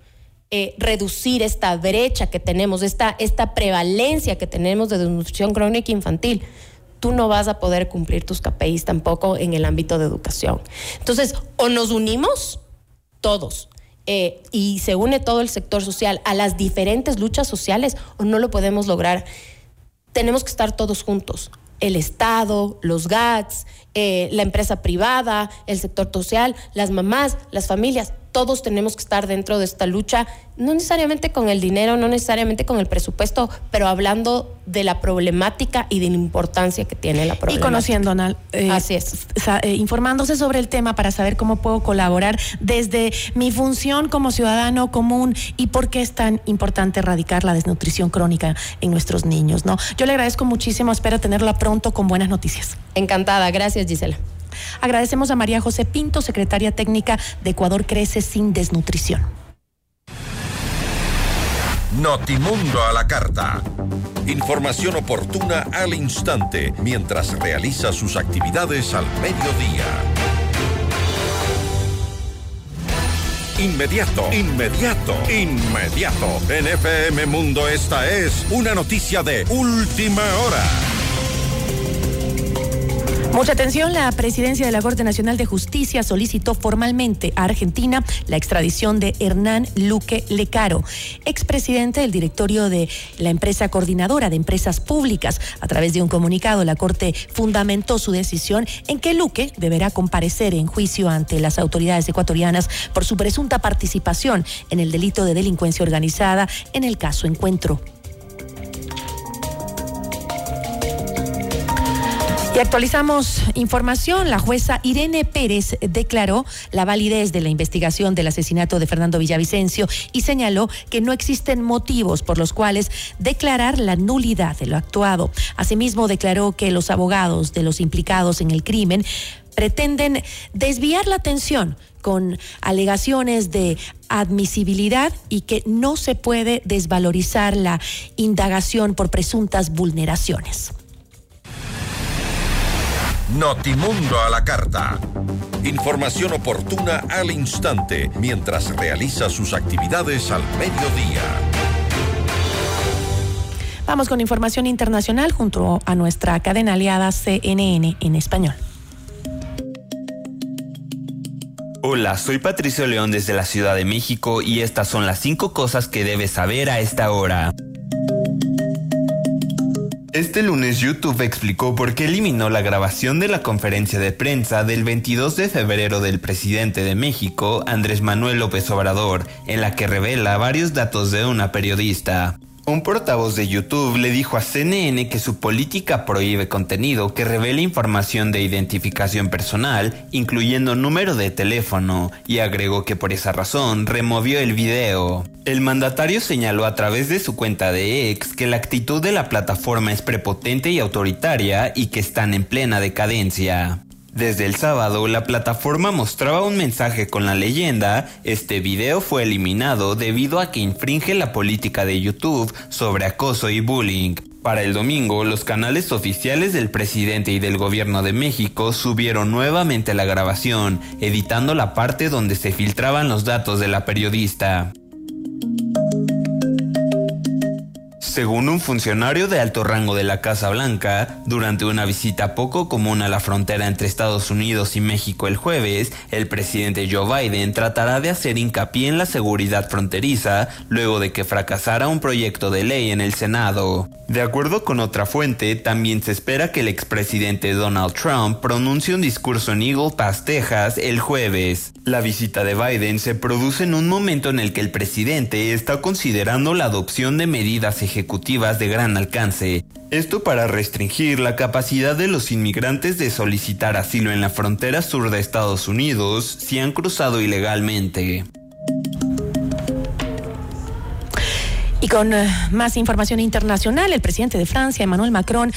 eh, reducir esta brecha que tenemos, esta, esta prevalencia que tenemos de desnutrición crónica infantil, tú no vas a poder cumplir tus KPIs tampoco en el ámbito de educación. Entonces, o nos unimos todos eh, y se une todo el sector social a las diferentes luchas sociales o no lo podemos lograr. Tenemos que estar todos juntos el Estado, los GATS, eh, la empresa privada, el sector social, las mamás, las familias, todos tenemos que estar dentro de esta lucha, no necesariamente con el dinero, no necesariamente con el presupuesto, pero hablando de la problemática y de la importancia que tiene la problemática. Y conociendo, eh, Así es. Eh, informándose sobre el tema para saber cómo puedo colaborar desde mi función como ciudadano común y por qué es tan importante erradicar la desnutrición crónica en nuestros niños, ¿no? Yo le agradezco muchísimo, espero tenerla pronto con buenas noticias. Encantada, gracias Gisela. Agradecemos a María José Pinto, secretaria técnica de Ecuador Crece sin Desnutrición. Notimundo a la carta. Información oportuna al instante mientras realiza sus actividades al mediodía. Inmediato, inmediato, inmediato. En FM Mundo esta es una noticia de última hora. Mucha atención, la presidencia de la Corte Nacional de Justicia solicitó formalmente a Argentina la extradición de Hernán Luque Lecaro, expresidente del directorio de la empresa coordinadora de empresas públicas. A través de un comunicado, la Corte fundamentó su decisión en que Luque deberá comparecer en juicio ante las autoridades ecuatorianas por su presunta participación en el delito de delincuencia organizada en el caso Encuentro. Y actualizamos información. La jueza Irene Pérez declaró la validez de la investigación del asesinato de Fernando Villavicencio y señaló que no existen motivos por los cuales declarar la nulidad de lo actuado. Asimismo, declaró que los abogados de los implicados en el crimen pretenden desviar la atención con alegaciones de admisibilidad y que no se puede desvalorizar la indagación por presuntas vulneraciones. Notimundo a la carta. Información oportuna al instante mientras realiza sus actividades al mediodía. Vamos con información internacional junto a nuestra cadena aliada CNN en español. Hola, soy Patricio León desde la Ciudad de México y estas son las cinco cosas que debes saber a esta hora. Este lunes YouTube explicó por qué eliminó la grabación de la conferencia de prensa del 22 de febrero del presidente de México, Andrés Manuel López Obrador, en la que revela varios datos de una periodista. Un portavoz de YouTube le dijo a CNN que su política prohíbe contenido que revele información de identificación personal, incluyendo número de teléfono, y agregó que por esa razón removió el video. El mandatario señaló a través de su cuenta de ex que la actitud de la plataforma es prepotente y autoritaria y que están en plena decadencia. Desde el sábado, la plataforma mostraba un mensaje con la leyenda, este video fue eliminado debido a que infringe la política de YouTube sobre acoso y bullying. Para el domingo, los canales oficiales del presidente y del gobierno de México subieron nuevamente la grabación, editando la parte donde se filtraban los datos de la periodista. Según un funcionario de alto rango de la Casa Blanca, durante una visita poco común a la frontera entre Estados Unidos y México el jueves, el presidente Joe Biden tratará de hacer hincapié en la seguridad fronteriza luego de que fracasara un proyecto de ley en el Senado. De acuerdo con otra fuente, también se espera que el expresidente Donald Trump pronuncie un discurso en Eagle Pass, Texas, el jueves. La visita de Biden se produce en un momento en el que el presidente está considerando la adopción de medidas ejecutivas de gran alcance. Esto para restringir la capacidad de los inmigrantes de solicitar asilo en la frontera sur de Estados Unidos si han cruzado ilegalmente. Y con eh, más información internacional, el presidente de Francia, Emmanuel Macron,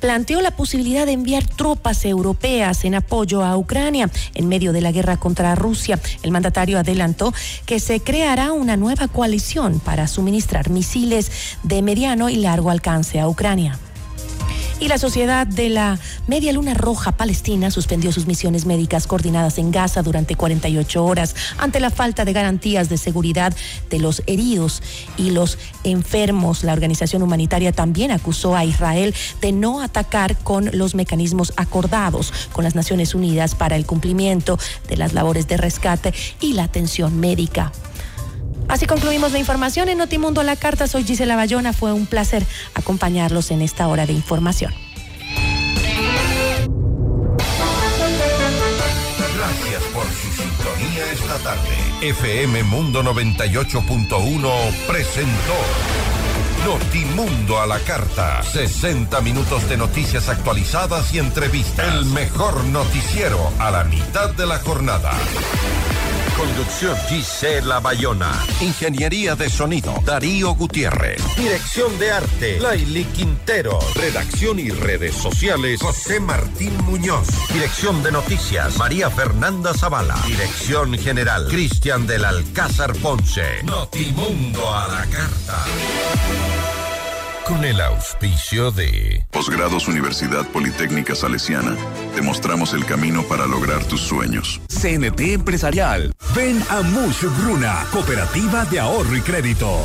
planteó la posibilidad de enviar tropas europeas en apoyo a Ucrania en medio de la guerra contra Rusia. El mandatario adelantó que se creará una nueva coalición para suministrar misiles de mediano y largo alcance a Ucrania. Y la Sociedad de la Media Luna Roja Palestina suspendió sus misiones médicas coordinadas en Gaza durante 48 horas ante la falta de garantías de seguridad de los heridos y los enfermos. La organización humanitaria también acusó a Israel de no atacar con los mecanismos acordados con las Naciones Unidas para el cumplimiento de las labores de rescate y la atención médica. Así concluimos la información en Notimundo la Carta. Soy Gisela Bayona. Fue un placer acompañarlos en esta hora de información. Gracias por su sintonía esta tarde. FM Mundo 98.1 presentó Notimundo a la Carta. 60 minutos de noticias actualizadas y entrevistas. El mejor noticiero a la mitad de la jornada. Conducción Gisela Bayona. Ingeniería de sonido Darío Gutiérrez. Dirección de arte Laili Quintero. Redacción y redes sociales José Martín Muñoz. Dirección de noticias María Fernanda Zavala. Dirección general Cristian del Alcázar Ponce. Notimundo a la carta. Con el auspicio de Posgrados Universidad Politécnica Salesiana. Te mostramos el camino para lograr tus sueños. CNT Empresarial. Ven a Mush Bruna, Cooperativa de Ahorro y Crédito.